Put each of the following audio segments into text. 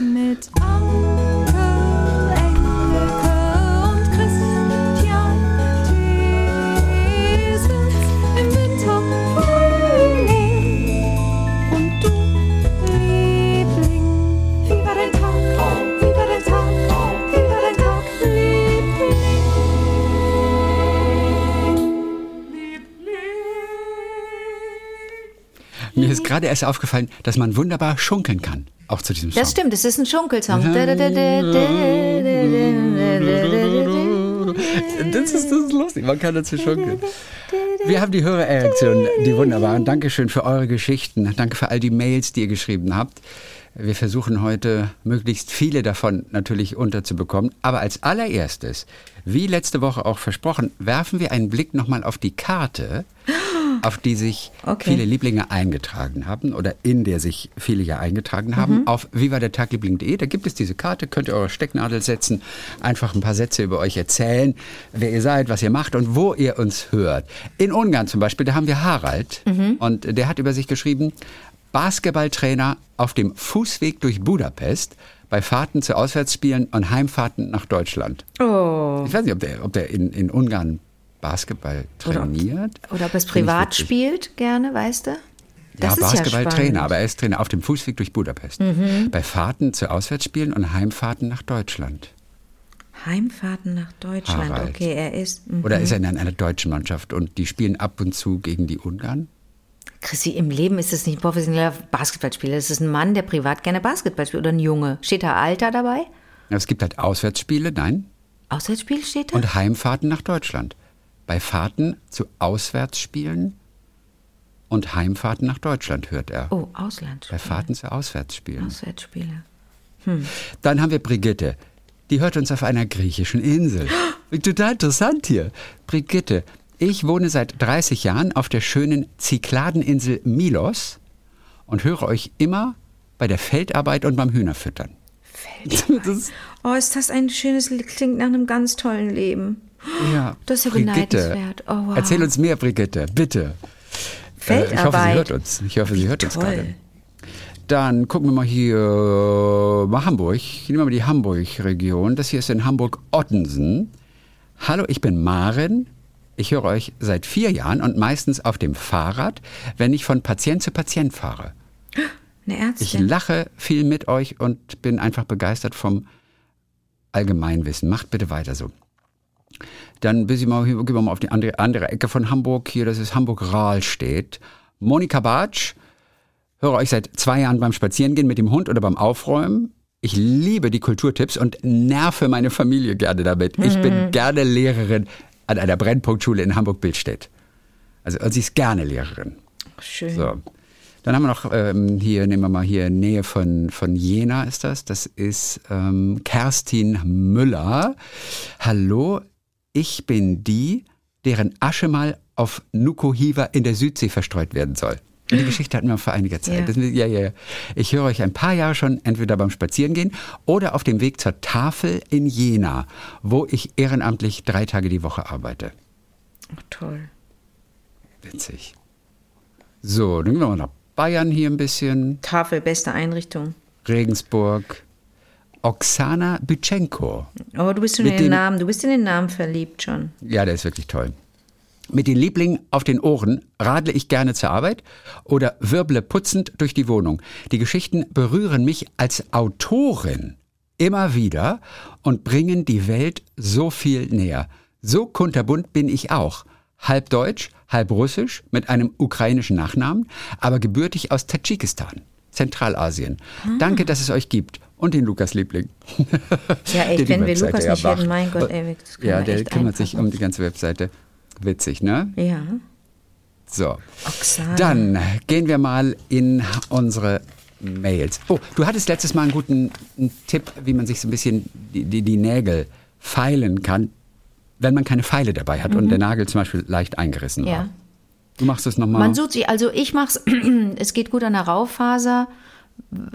Mit Anke, gerade erst aufgefallen, dass man wunderbar schunkeln kann. Auch zu diesem Song. Das stimmt, es ist ein Schunkelsong. Das ist, das ist lustig, man kann dazu schunkeln. Wir haben die Hörerreaktionen, die wunderbaren. Dankeschön für eure Geschichten. Danke für all die Mails, die ihr geschrieben habt. Wir versuchen heute möglichst viele davon natürlich unterzubekommen. Aber als allererstes, wie letzte Woche auch versprochen, werfen wir einen Blick nochmal auf die Karte, auf die sich Okay. viele Lieblinge eingetragen haben oder in der sich viele ja eingetragen haben. Auf vivadertagliebling.de, da gibt es diese Karte, könnt ihr eure Stecknadel setzen, einfach ein paar Sätze über euch erzählen, wer ihr seid, was ihr macht und wo ihr uns hört. In Ungarn zum Beispiel, da haben wir Harald und der hat über sich geschrieben, Basketballtrainer auf dem Fußweg durch Budapest bei Fahrten zu Auswärtsspielen und Heimfahrten nach Deutschland. Oh. Ich weiß nicht, ob der, ob der in, in Ungarn Basketball trainiert. Oder ob er es privat spielt, gerne, weißt du? Ja, Das ist ja Basketballtrainer. Mhm. aber er ist Trainer auf dem Fußweg durch Budapest. Bei Fahrten zu Auswärtsspielen und Heimfahrten nach Deutschland. Heimfahrten nach Deutschland. Harald. Okay, er ist. mhm. Oder ist er in einer deutschen Mannschaft und die spielen ab und zu gegen die Ungarn? Chrissy, im Leben ist es nicht ein professioneller Basketballspieler. Es ist ein Mann, der privat gerne Basketball spielt. Oder ein Junge. Steht da Alter dabei? Ja, Es gibt halt Auswärtsspiele, nein, Auswärtsspiel steht da? und Heimfahrten nach Deutschland. Bei Fahrten zu Auswärtsspielen und Heimfahrten nach Deutschland hört er. oh, Ausland. Bei Fahrten zu Auswärtsspielen. Auswärtsspiele. Dann haben wir Brigitte. Die hört uns auf einer griechischen Insel. Total interessant hier. Brigitte, ich wohne seit 30 Jahren auf der schönen Zykladeninsel Milos und höre euch immer bei der Feldarbeit und beim Hühnerfüttern. Das, Oh, ist das ein schönes, klingt nach einem ganz tollen Leben. Ja, Das ist ja Brigitte, beneidenswert. Oh, wow. Erzähl uns mehr, Brigitte, bitte. Äh, ich hoffe, sie Feldarbeit. hört uns. Ich hoffe, sie hört uns toll. gerade. Dann gucken wir mal hier mal Hamburg. Nehmen wir mal die Hamburg-Region. Das hier ist in Hamburg-Ottensen. Hallo, ich bin Maren. Ich höre euch seit vier Jahren und meistens auf dem Fahrrad, wenn ich von Patient zu Patient fahre. Eine Ich Ärztin. lache viel mit euch und bin einfach begeistert vom Allgemeinwissen. Macht bitte weiter so. Dann bis ich mal, hier, gehen wir mal auf die andere, andere Ecke von Hamburg. Hier, das ist Hamburg-Rahlstedt. Monika Bartsch, höre euch seit zwei Jahren beim Spazierengehen mit dem Hund oder beim Aufräumen. Ich liebe die Kulturtipps und nerve meine Familie gerne damit. Ich bin gerne Lehrerin an einer Brennpunktschule in Hamburg-Bildstedt. Also, also sie ist gerne Lehrerin. Schön. So. Dann haben wir noch ähm, hier, nehmen wir mal hier Nähe von, von Jena ist das. Das ist ähm, Kerstin Müller. Hallo, ich bin die, deren Asche mal auf Nukuhiva in der Südsee verstreut werden soll. Die Geschichte hatten wir vor einiger Zeit. Ja. Ja, ja, ja. Ich höre euch ein paar Jahre schon entweder beim Spazierengehen oder auf dem Weg zur Tafel in Jena, wo ich ehrenamtlich drei Tage die Woche arbeite. Oh, toll. Witzig. So, dann gehen wir mal nach Bayern hier ein bisschen. Tafel, beste Einrichtung. Regensburg. Oksana Bütschenko. Oh, du bist in den dem- Namen, du bist in den Namen verliebt schon. Ja, der ist wirklich toll. Mit den Lieblingen auf den Ohren radle ich gerne zur Arbeit oder wirble putzend durch die Wohnung. Die Geschichten berühren mich als Autorin immer wieder und bringen die Welt so viel näher. So kunterbunt bin ich auch. Halb deutsch, halb russisch, mit einem ukrainischen Nachnamen, aber gebürtig aus Tadschikistan, Zentralasien. Danke, dass es euch gibt. Und den Lukas Liebling. Ja, echt, wenn wir Lukas nicht erwacht. hätten, mein Gott, ey, das können Ja, der kümmert sich um die ganze Webseite. Witzig, ne? Ja. So. Oksana. Dann gehen wir mal in unsere Mails. Oh, du hattest letztes Mal einen guten einen Tipp, wie man sich so ein bisschen die, die, die Nägel feilen kann, wenn man keine Pfeile dabei hat und der Nagel zum Beispiel leicht eingerissen war. Mhm. Ja. Du machst es nochmal. Man sucht sich, also ich mach's, es geht gut an der Raufaser.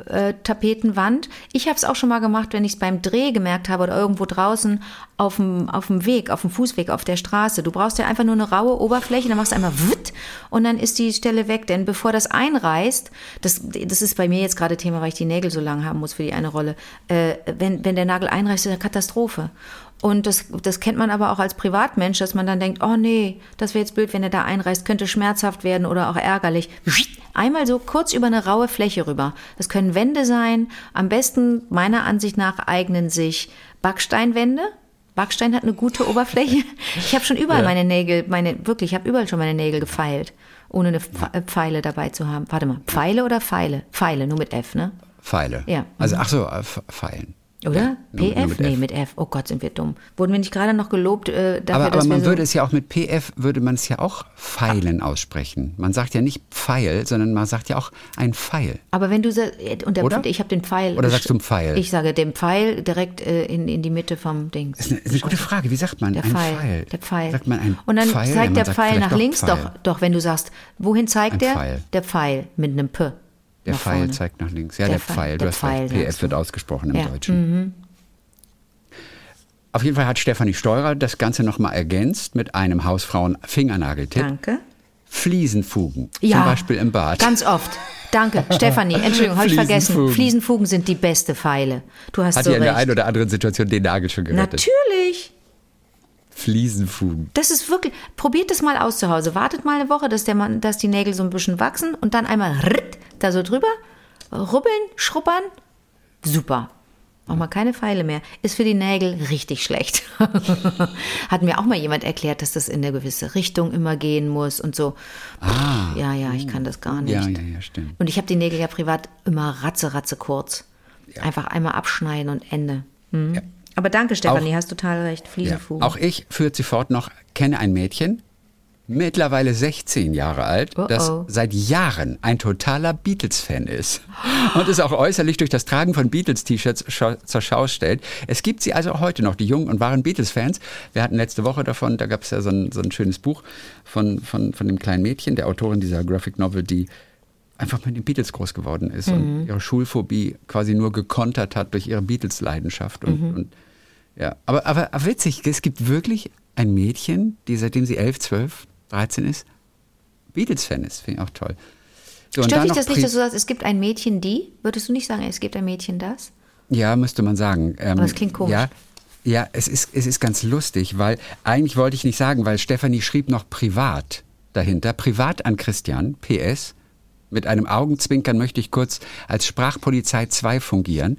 Äh, Tapetenwand. Ich habe es auch schon mal gemacht, wenn ich es beim Dreh gemerkt habe oder irgendwo draußen auf dem, Weg, auf dem Fußweg, auf der Straße. Du brauchst ja einfach nur eine raue Oberfläche, dann machst du einmal wutt und dann ist die Stelle weg. Denn bevor das einreißt, das, das ist bei mir jetzt gerade Thema, weil ich die Nägel so lang haben muss für die eine Rolle, äh, wenn, wenn der Nagel einreißt, ist eine Katastrophe. Und das, das kennt man aber auch als Privatmensch, dass man dann denkt, oh nee, das wäre jetzt blöd, wenn er da einreißt, könnte schmerzhaft werden oder auch ärgerlich. Einmal so kurz über eine raue Fläche rüber. Das können Wände sein. Am besten, meiner Ansicht nach, eignen sich Backsteinwände. Backstein hat eine gute Oberfläche. Ich habe schon überall Ja. meine Nägel, meine, wirklich, ich habe überall schon meine Nägel gefeilt, ohne eine äh, Pfeile dabei zu haben. Warte mal, Pfeile oder Pfeile? Pfeile, nur mit F, ne? Pfeile. Ja. Also, ach so, äh, Pfeilen. Oder? Ja, PF? mit nee, mit F. Oh Gott, sind wir dumm. Wurden wir nicht gerade noch gelobt äh, dafür, Aber, aber dass man wir so würde es ja auch mit PF, würde man es ja auch Pfeilen aussprechen. Man sagt ja nicht Pfeil, sondern man sagt ja auch ein Pfeil. Aber wenn du sa- und der, Oder? ich habe den Pfeil. Oder sagst du Pfeil? Ich sage den Pfeil direkt äh, in, in die Mitte vom Dings. Das ist eine, eine gute Frage. Wie sagt man Der Pfeil, Pfeil? Der Pfeil. Sagt man ein und dann Pfeil? Zeigt der Pfeil nach links, Pfeil. doch, doch, wenn du sagst, wohin zeigt Ein der? Pfeil. Der Pfeil mit einem P. Der Pfeil vorne. zeigt nach links. Ja, Der der, Pfeil. Du der hast Pfeil, recht. PF du. wird ausgesprochen im Ja. Mhm. Deutschen. Auf jeden Fall hat Stefanie Steurer das Ganze nochmal ergänzt mit einem Hausfrauen-Fingernageltipp. Danke. Fliesenfugen. Ja, Zum Beispiel im Bad. Ganz oft. Danke, Stefanie. Entschuldigung, habe ich vergessen. Fliesenfugen. Sind die beste Pfeile. Du hast hat so ja in der einen oder anderen Situation den Nagel schon gerettet. Natürlich. Fliesenfugen. Das ist wirklich. Probiert das mal aus zu Hause. Wartet mal eine Woche, dass, der Mann, dass die Nägel so ein bisschen wachsen und dann einmal ritt, da so drüber, rubbeln, schrubbern. Super. Auch mal keine Pfeile mehr. Ist für die Nägel richtig schlecht. Hat mir auch mal jemand erklärt, dass das in eine gewisse Richtung immer gehen muss und so. Ah. Ja, ja, ich kann das gar nicht. Ja, ja, ja, stimmt. Und ich habe die Nägel ja privat immer ratze, ratze kurz. Einfach einmal abschneiden und Ende. Mhm. Ja. Aber danke, Stefanie, Auch- hast total recht. Ja. Fliesenfugen. Auch ich führt sie fort noch, kenne ein Mädchen, mittlerweile 16 Jahre alt, Oh, das oh. seit Jahren ein totaler Beatles-Fan ist und es auch äußerlich durch das Tragen von Beatles-T-Shirts zur Schau stellt. Es gibt sie also auch heute noch, die jungen und wahren Beatles-Fans. Wir hatten letzte Woche davon, da gab es ja so ein, so ein schönes Buch von, von, von dem kleinen Mädchen, der Autorin dieser Graphic Novel, die einfach mit den Beatles groß geworden ist Mhm. und ihre Schulphobie quasi nur gekontert hat durch ihre Beatles-Leidenschaft. Und, Mhm. und ja, aber, aber, aber witzig, es gibt wirklich ein Mädchen, die seitdem sie 11, 12, 13 ist, Beatles-Fan ist. Finde ich auch toll. So, Stört dich das nicht, dass du sagst, es gibt ein Mädchen, die? Würdest du nicht sagen, es gibt ein Mädchen, das? Ja, müsste man sagen. Ähm, Aber das klingt komisch. Ja, ja es, ist, es ist ganz lustig, weil eigentlich wollte ich nicht sagen, weil Stefanie schrieb noch privat dahinter. Privat an Christian, PS. Mit einem Augenzwinkern möchte ich kurz als Sprachpolizei 2 fungieren.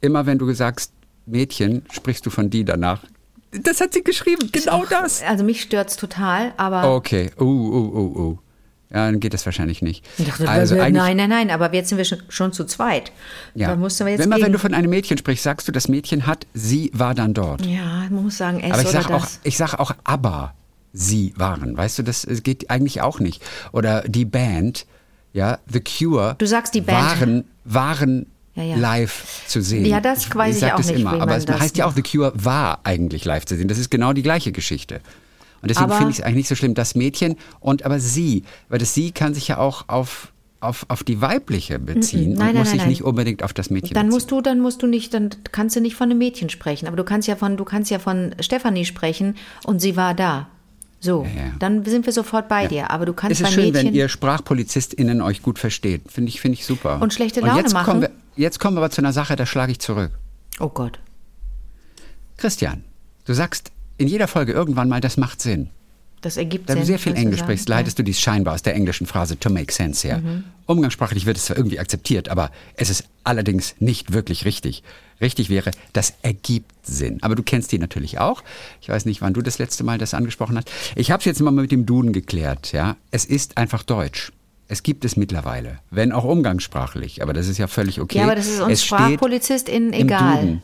Immer wenn du sagst Mädchen, sprichst du von die danach. Das hat sie geschrieben, genau das. Also mich stört's total, aber. Okay, uh, uh, uh, uh. Ja, dann geht das wahrscheinlich nicht. Ich dachte, also wir- nein, nein, nein, aber jetzt sind wir schon, schon zu zweit. ja. Jetzt Immer wenn du von einem Mädchen sprichst, sagst du, das Mädchen hat, sie war dann dort. Ja, man muss sagen, es Aber ich oder sag auch, ich sag auch, aber sie waren. Weißt du, das geht eigentlich auch nicht. Oder die Band, ja, The Cure. Du sagst die Band. Waren, waren Ja, ja. live zu sehen. Ja, das weiß ich sag auch das nicht, immer, aber es das heißt ja auch, The. Cure war eigentlich live zu sehen. Das ist genau die gleiche Geschichte. Und deswegen finde ich es eigentlich nicht so schlimm, das Mädchen und aber sie, weil das sie kann sich ja auch auf, auf, auf die weibliche beziehen Nein, und nein, muss nein, sich nicht unbedingt auf das Mädchen Dann beziehen. musst du, dann musst du nicht, dann kannst du nicht von einem Mädchen sprechen, aber du kannst ja von, du kannst ja von Stefanie sprechen und sie war da. So, Ja, ja. dann sind wir sofort bei dir. Aber du kannst Es ist bei schön, Mädchen. wenn ihr SprachpolizistInnen euch gut versteht. Finde ich, finde ich super. Und schlechte Laune jetzt machen? Kommen wir, jetzt kommen wir aber zu einer Sache, da schlage ich zurück. oh Gott. Christian, du sagst in jeder Folge irgendwann mal, das macht Sinn. Das ergibt Da du Sinn, sehr viel du Englisch sprichst, leitest du dies scheinbar aus der englischen Phrase to make sense her. Mhm. Umgangssprachlich wird es zwar irgendwie akzeptiert, aber es ist allerdings nicht wirklich richtig. Richtig wäre, das ergibt Sinn. Aber du kennst die natürlich auch. Ich weiß nicht, wann du das letzte Mal das angesprochen hast. Ich habe es jetzt mal mit dem Duden geklärt. Ja, Es ist einfach Deutsch. Es gibt es mittlerweile, wenn auch umgangssprachlich, aber das ist ja völlig okay. Ja, aber das ist uns Es SprachpolizistInnen egal.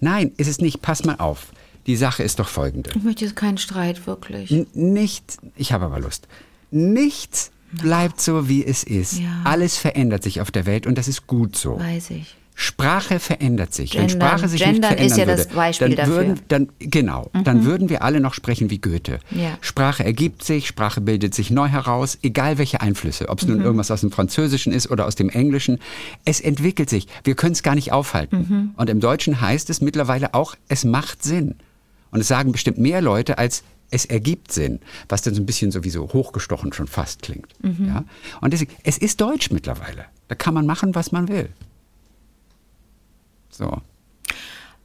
Nein, ist es nicht. Pass mal auf. Die Sache ist doch folgende. Ich möchte jetzt keinen Streit, wirklich. N- Nichts, ich habe aber Lust. Nichts bleibt so, wie es ist. Ja. Alles verändert sich auf der Welt und das ist gut so. Weiß ich. Sprache verändert sich. Wenn Gendern- Sprache sich Gendern nicht verändern ist ja das würde, Beispiel dann dafür. Mhm. würden, dann genau, dann würden wir alle noch sprechen wie Goethe. Ja. Sprache ergibt sich, Sprache bildet sich neu heraus, egal welche Einflüsse, ob es Mhm. nun irgendwas aus dem Französischen ist oder aus dem Englischen. Es entwickelt sich. Wir können es gar nicht aufhalten. Mhm. Und im Deutschen heißt es mittlerweile auch, es macht Sinn. Und es sagen bestimmt mehr Leute als es ergibt Sinn, was dann so ein bisschen sowieso hochgestochen schon fast klingt. Mhm. Ja? Und deswegen, es ist Deutsch mittlerweile. Da kann man machen, was man will. So.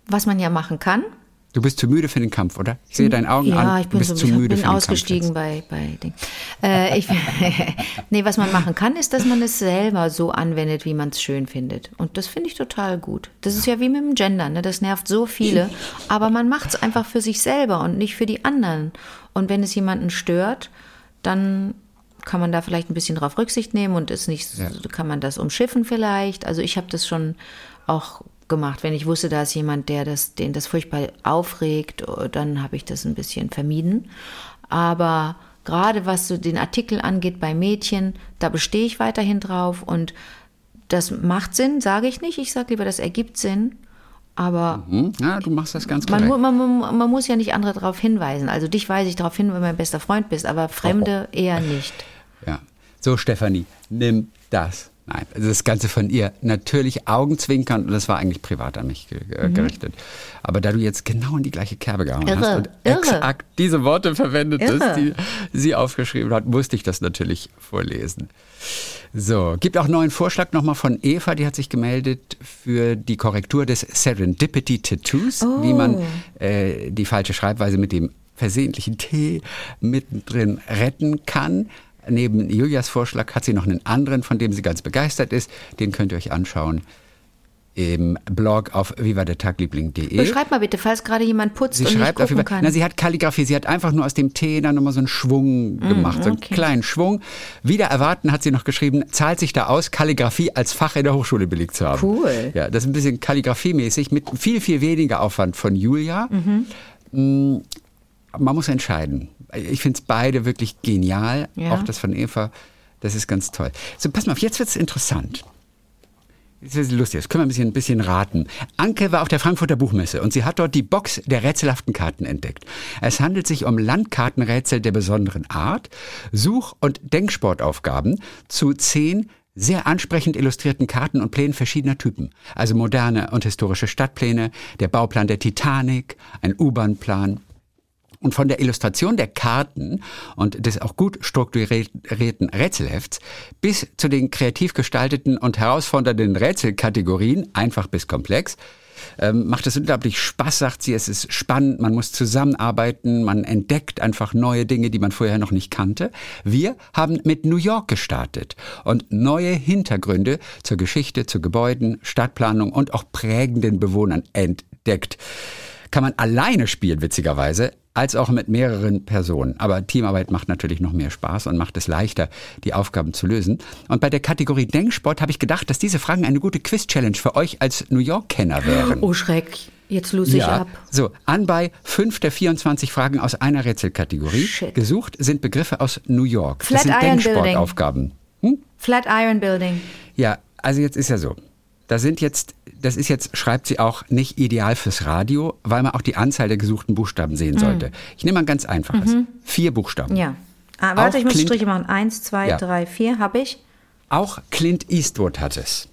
Was man ja machen kann. Du bist zu müde für den Kampf, oder? Ich sehe deinen Augen ja, an. ich du bin, bist so, zu ich müde bin für den ausgestiegen Kampf. bei, bei Ding. Äh, ich, nee, was man machen kann, ist, dass man es selber so anwendet, wie man es schön findet. Und das finde ich total gut. Das ist ja wie mit dem Gender, ne? das nervt so viele. Aber man macht es einfach für sich selber und nicht für die anderen. Und wenn es jemanden stört, dann kann man da vielleicht ein bisschen drauf Rücksicht nehmen und ist nicht, Ja. kann man das umschiffen vielleicht. Also ich habe das schon auch gemacht, wenn ich wusste, da ist jemand, der das, den das furchtbar aufregt, dann habe ich das ein bisschen vermieden. Aber gerade was so den Artikel angeht bei Mädchen, da bestehe ich weiterhin drauf und das macht Sinn, sage ich nicht. Ich sage lieber, das ergibt Sinn. Aber Hm? Ja, du machst das ganz man, man, man, man muss ja nicht andere darauf hinweisen. Also dich weise ich darauf hin, wenn du mein bester Freund bist, aber Fremde eher nicht. Ja. So, Stefanie, nimm das. Nein, also das Ganze von ihr natürlich Augenzwinkern und das war eigentlich privat an mich äh, gerichtet. Aber da du jetzt genau in die gleiche Kerbe gehauen Mhm. Irre, hast und irre. exakt diese Worte verwendet hast, die sie aufgeschrieben hat, musste ich das natürlich vorlesen. So, gibt auch neuen Vorschlag nochmal von Eva, die hat sich gemeldet für die Korrektur des Serendipity Tattoos, wie man äh, die falsche Schreibweise mit dem versehentlichen T mittendrin retten kann. Neben Julias Vorschlag hat sie noch einen anderen, von dem sie ganz begeistert ist. Den könnt ihr euch anschauen im Blog auf vivadertagliebling.de. Beschreib mal bitte, falls gerade jemand putzt Sie und nicht schreibt auf gucken Fall, kann. na, sie hat Kalligrafie, sie hat einfach nur aus dem T dann nochmal so einen Schwung gemacht, so einen Mm, okay. kleinen Schwung. Wieder erwarten hat sie noch geschrieben, zahlt sich da aus, Kalligrafie als Fach in der Hochschule belegt zu haben. Cool. Ja, das ist ein bisschen Kalligrafiemäßig mit viel, viel weniger Aufwand von Julia. Mm, Man muss entscheiden. Ich finde es beide wirklich genial, Ja. auch das von Eva, das ist ganz toll. So, pass mal auf, jetzt wird es interessant. Das ist lustig, das können wir ein bisschen, ein bisschen raten. Anke war auf der Frankfurter Buchmesse und sie hat dort die Box der rätselhaften Karten entdeckt. Es handelt sich um Landkartenrätsel der besonderen Art, Such- und Denksportaufgaben zu zehn sehr ansprechend illustrierten Karten und Plänen verschiedener Typen. Also moderne und historische Stadtpläne, der Bauplan der Titanic, ein U-Bahn-Plan, und von der Illustration der Karten und des auch gut strukturierten Rätselhefts bis zu den kreativ gestalteten und herausfordernden Rätselkategorien, einfach bis komplex, ähm, macht es unglaublich Spaß, sagt sie. Es ist spannend, man muss zusammenarbeiten, man entdeckt einfach neue Dinge, die man vorher noch nicht kannte. Wir haben mit New York gestartet und neue Hintergründe zur Geschichte, zu Gebäuden, Stadtplanung und auch prägenden Bewohnern entdeckt kann man alleine spielen, witzigerweise, als auch mit mehreren Personen. Aber Teamarbeit macht natürlich noch mehr Spaß und macht es leichter, die Aufgaben zu lösen. Und bei der Kategorie Denksport habe ich gedacht, dass diese Fragen eine gute Quiz-Challenge für euch als New York-Kenner wären. Oh Schreck, jetzt lose ich ab. So, anbei fünf der 24 Fragen aus einer Rätselkategorie. Shit. Gesucht sind Begriffe aus New York. das sind Building. Denksportaufgaben. Hm? Flatiron Building. Ja, also jetzt ist ja so. Da sind jetzt, das ist jetzt, schreibt sie auch, nicht ideal fürs Radio, weil man auch die Anzahl der gesuchten Buchstaben sehen sollte. Ich nehme mal ein ganz einfaches. Vier Buchstaben. Mhm. Ja. Ah, warte, Auch ich muss Clint- Striche machen. Eins, zwei, Ja. drei, vier, habe ich. Auch Clint Eastwood hat es.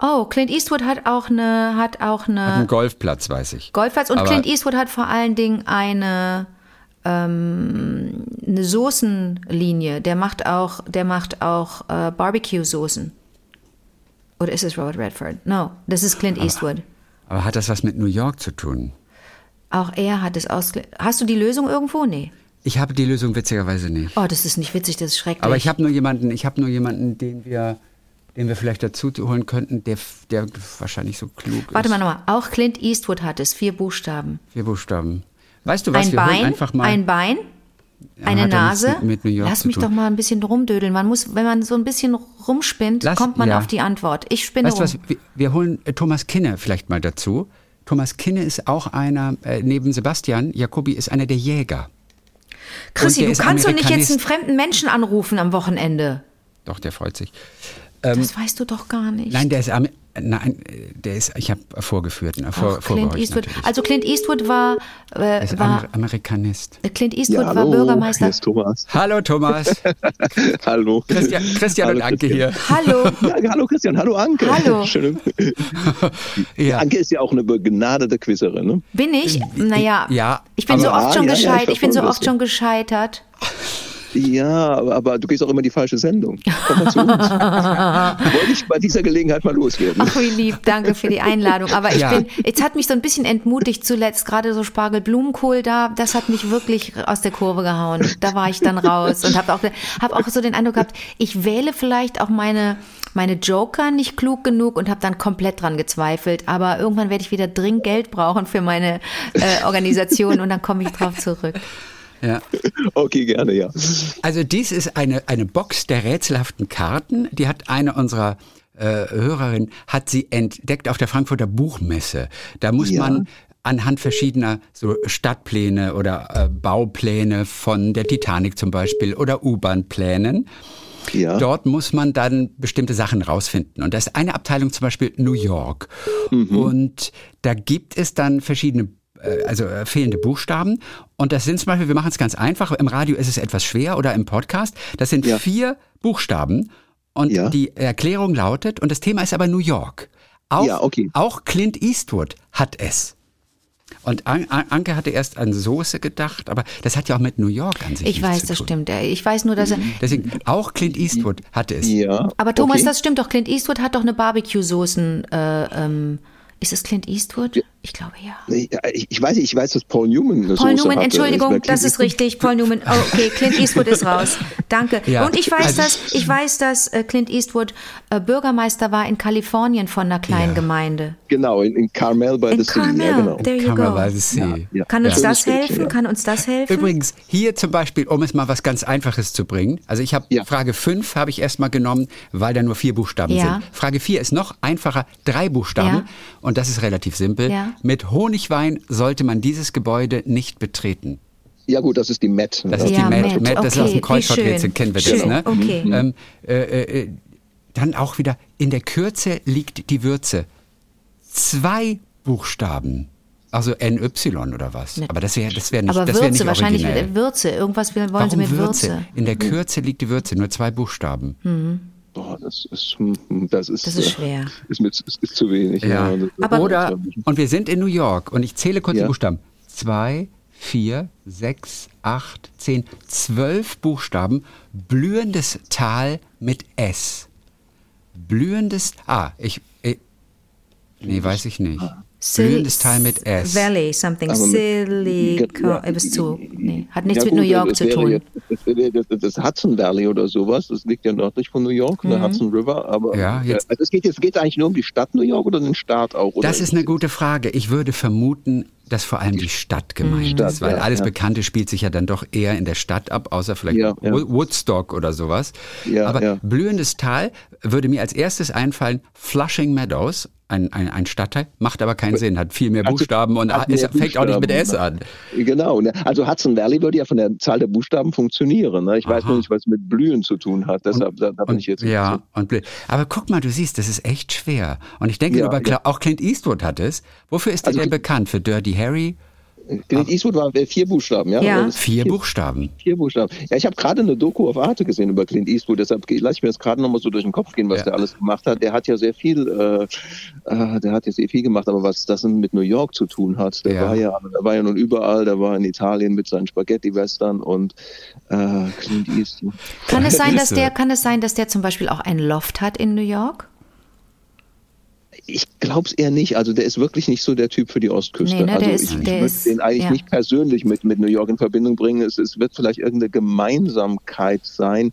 Oh, Clint Eastwood hat auch eine, hat auch eine Hat einen Golfplatz, weiß ich. Golfplatz und Aber- Clint Eastwood hat vor allen Dingen eine ähm, eine Soßenlinie. Der macht auch, der macht auch äh, Barbecue-Soßen. Oder ist es Robert Redford? No, das ist Clint Eastwood. Aber hat das was mit New York zu tun? Auch er hat es aus. Hast du die Lösung irgendwo? Nee. Ich habe die Lösung witzigerweise nicht. Oh, das ist nicht witzig, das ist schrecklich. Aber ich habe nur jemanden, ich habe nur jemanden, den wir, den wir vielleicht dazu holen könnten, der, der wahrscheinlich so klug ist. Warte mal nochmal. Auch Clint Eastwood hat es. Vier Buchstaben. Vier Buchstaben. Weißt du was? Ein wir Bein, einfach mal. ein Bein, eine Nase. mit- mit Lass mich doch mal ein bisschen rumdödeln. Man muss, wenn man so ein bisschen rumspinnt, Lass- kommt man ja. auf die Antwort. Ich spinne Weißt rum. was? Wir, wir holen äh, Thomas Kinne vielleicht mal dazu. Thomas Kinne ist auch einer, äh, neben Sebastian Jacobi ist einer der Jäger. Chrissy, du kannst doch nicht jetzt einen fremden Menschen anrufen am Wochenende. Doch, der freut sich. Das weißt du doch gar nicht. Ähm, Nein, der ist, nein, der ist, ich habe vorgeführt, vor, Ach, Clint Eastwood. natürlich. Also Clint Eastwood war, äh, Er ist war Amer Amerikanist. Clint Eastwood Ja, war hallo, Bürgermeister. Hier ist Thomas. Hallo Thomas, Hallo. Christian, Christian und Hallo, Anke hier. Hallo. Ja, hallo Christian, hallo Anke. Hallo. Schön. Ja. Anke ist ja auch eine begnadete Quizzerin, ne? Bin ich? Naja, Ja, ich bin so oft schon Ja, ja, ich gescheitert. Ich bin so oft schon gescheitert. Ja, aber, aber du gehst auch immer in die falsche Sendung. Komm mal zu uns. Wollte ich bei dieser Gelegenheit mal loswerden. Ach, wie lieb, danke für die Einladung. Aber ich Ja. bin, jetzt hat mich so ein bisschen entmutigt zuletzt, gerade so Spargel-Blumenkohl da, das hat mich wirklich aus der Kurve gehauen. Da war ich dann raus und habe auch, hab auch so den Eindruck gehabt, ich wähle vielleicht auch meine, meine Joker nicht klug genug und habe dann komplett dran gezweifelt. Aber irgendwann werde ich wieder dringend Geld brauchen für meine äh, Organisation und dann komme ich drauf zurück. Ja. Okay, gerne, ja. Also dies ist eine, eine Box der rätselhaften Karten. Die hat eine unserer äh, Hörerinnen, hat sie entdeckt auf der Frankfurter Buchmesse. Da muss Ja. man anhand verschiedener so Stadtpläne oder äh, Baupläne von der Titanic zum Beispiel oder U-Bahn-Plänen. Ja. Dort muss man dann bestimmte Sachen rausfinden. Und da ist eine Abteilung zum Beispiel New York. Und da gibt es dann verschiedene, also äh, fehlende Buchstaben. Und das sind zum Beispiel, wir machen es ganz einfach, im Radio ist es etwas schwer oder im Podcast. Das sind Ja. vier Buchstaben. Und Ja. die Erklärung lautet, und das Thema ist aber New York. Auch, Ja, okay. auch Clint Eastwood hat es. Und An An Anke hatte erst an Soße gedacht, aber das hat ja auch mit New York an sich Ich weiß, zu das tun. stimmt. Ich weiß nur, dass er. Deswegen, auch Clint Eastwood hatte es. Ja. Aber Thomas, okay. das stimmt doch. Clint Eastwood hat doch eine Barbecue-Soßen. Äh, ähm, ist es Clint Eastwood? Ich glaube ja. Ich, ich weiß ich weiß, dass Paul Newman eine Paul Soße Newman, hatte. Entschuldigung, Clint das ist Eastwood? richtig. Paul Newman. Oh, okay, Clint Eastwood ist raus. Danke. Ja, Und ich weiß, also- dass ich weiß, dass äh, Clint Eastwood äh, Bürgermeister war in Kalifornien von einer kleinen Ja. Gemeinde. Genau, in, in Carmel by In the Sea. Carmel. Ja, genau. There you Kann man go. weiß es sie. Ja. Kann uns Ja. das helfen? Ja. Kann uns das helfen? Übrigens, hier zum Beispiel, um es mal was ganz Einfaches zu bringen. Also ich habe Ja. Frage 5 habe ich erstmal genommen, weil da nur vier Buchstaben Ja. sind. Frage 4 ist noch einfacher, drei Buchstaben. Ja. Und das ist relativ simpel. Ja. Mit Honigwein sollte man dieses Gebäude nicht betreten. Ja gut, das ist die Met. Das ist Ja, die Met, Met, Met, das ist aus okay, dem schön. kennen wir Schön, das, ne? okay. Ähm, äh, äh, äh, dann auch wieder, in der Kürze liegt die Würze. Zwei Buchstaben. Also NY oder was? Aber das wäre das wär nicht, Aber das Würze, nicht wahrscheinlich originell. Würze. Irgendwas wollen Warum sie mit Würze? Würze. In der Kürze liegt die Würze, nur zwei Buchstaben. Das ist, hm, das ist, Das ist äh, schwer. Ist, mit, ist, ist zu wenig. Ja. das- Aber- Oder, und wir sind in New York und ich zähle kurz Ja. die Buchstaben. Zwei, vier, sechs, acht, zehn, zwölf Buchstaben. Blühendes Tal mit S. Blühendes, ah, ich, ich nee, weiß ich nicht. Sil- Blühendes Tal mit S. Valley, something. Mit- Silicon. Ja. It was zu. Nee, hat nichts Ja, mit gut, New York das zu tun. Jetzt, das, das, das Hudson Valley oder sowas, das liegt ja nördlich von New York, Mhm. der Hudson River. Aber Ja, jetzt- äh, also es geht jetzt geht eigentlich nur um die Stadt New York oder den Staat auch? Oder Das ist eine gute Frage. Ich würde vermuten, dass vor allem die Stadt gemeint Stadt, ist, weil ja, alles ja. Bekannte spielt sich ja dann doch eher in der Stadt ab, außer vielleicht Ja, ja. Wo- Woodstock oder sowas. Ja, Aber ja. blühendes Tal würde mir als erstes einfallen, Flushing Meadows, ein, ein, ein Stadtteil, macht aber keinen Sinn, hat viel mehr Buchstaben und hat ist, mehr fängt auch nicht mit S an. Genau, ne? also Hudson Valley würde ja von der Zahl der Buchstaben funktionieren. Ne? Ich weiß Aha. nur nicht, was mit Blühen zu tun hat, deshalb da, da bin Und, ich jetzt ja, und blöd. Aber guck mal, du siehst, das ist echt schwer. Und ich denke, Ja, über, ja. auch Clint Eastwood hat es. Wofür ist er Also- denn bekannt? Für Dirty Harry? Clint Eastwood war äh, vier Buchstaben, ja? Ja. Oder das- Vier Buchstaben. Vier Buchstaben. Ja, ich habe gerade eine Doku auf Arte gesehen über Clint Eastwood, deshalb lasse ich mir das gerade nochmal so durch den Kopf gehen, was Ja. der alles gemacht hat. Der hat ja sehr viel, äh, äh, der hat ja sehr viel gemacht, aber was das mit New York zu tun hat, der Ja. war ja, der war ja nun überall, der war in Italien mit seinen Spaghetti-Western und äh, Clint Eastwood. Kann es sein, dass der, kann es sein, dass der zum Beispiel auch ein Loft hat in New York? Ich glaube es eher nicht. Also der ist wirklich nicht so der Typ für die Ostküste. Nee, ne, also der ich, ist- ich würde den eigentlich ja. nicht persönlich mit, mit New York in Verbindung bringen. Es, es wird vielleicht irgendeine Gemeinsamkeit sein,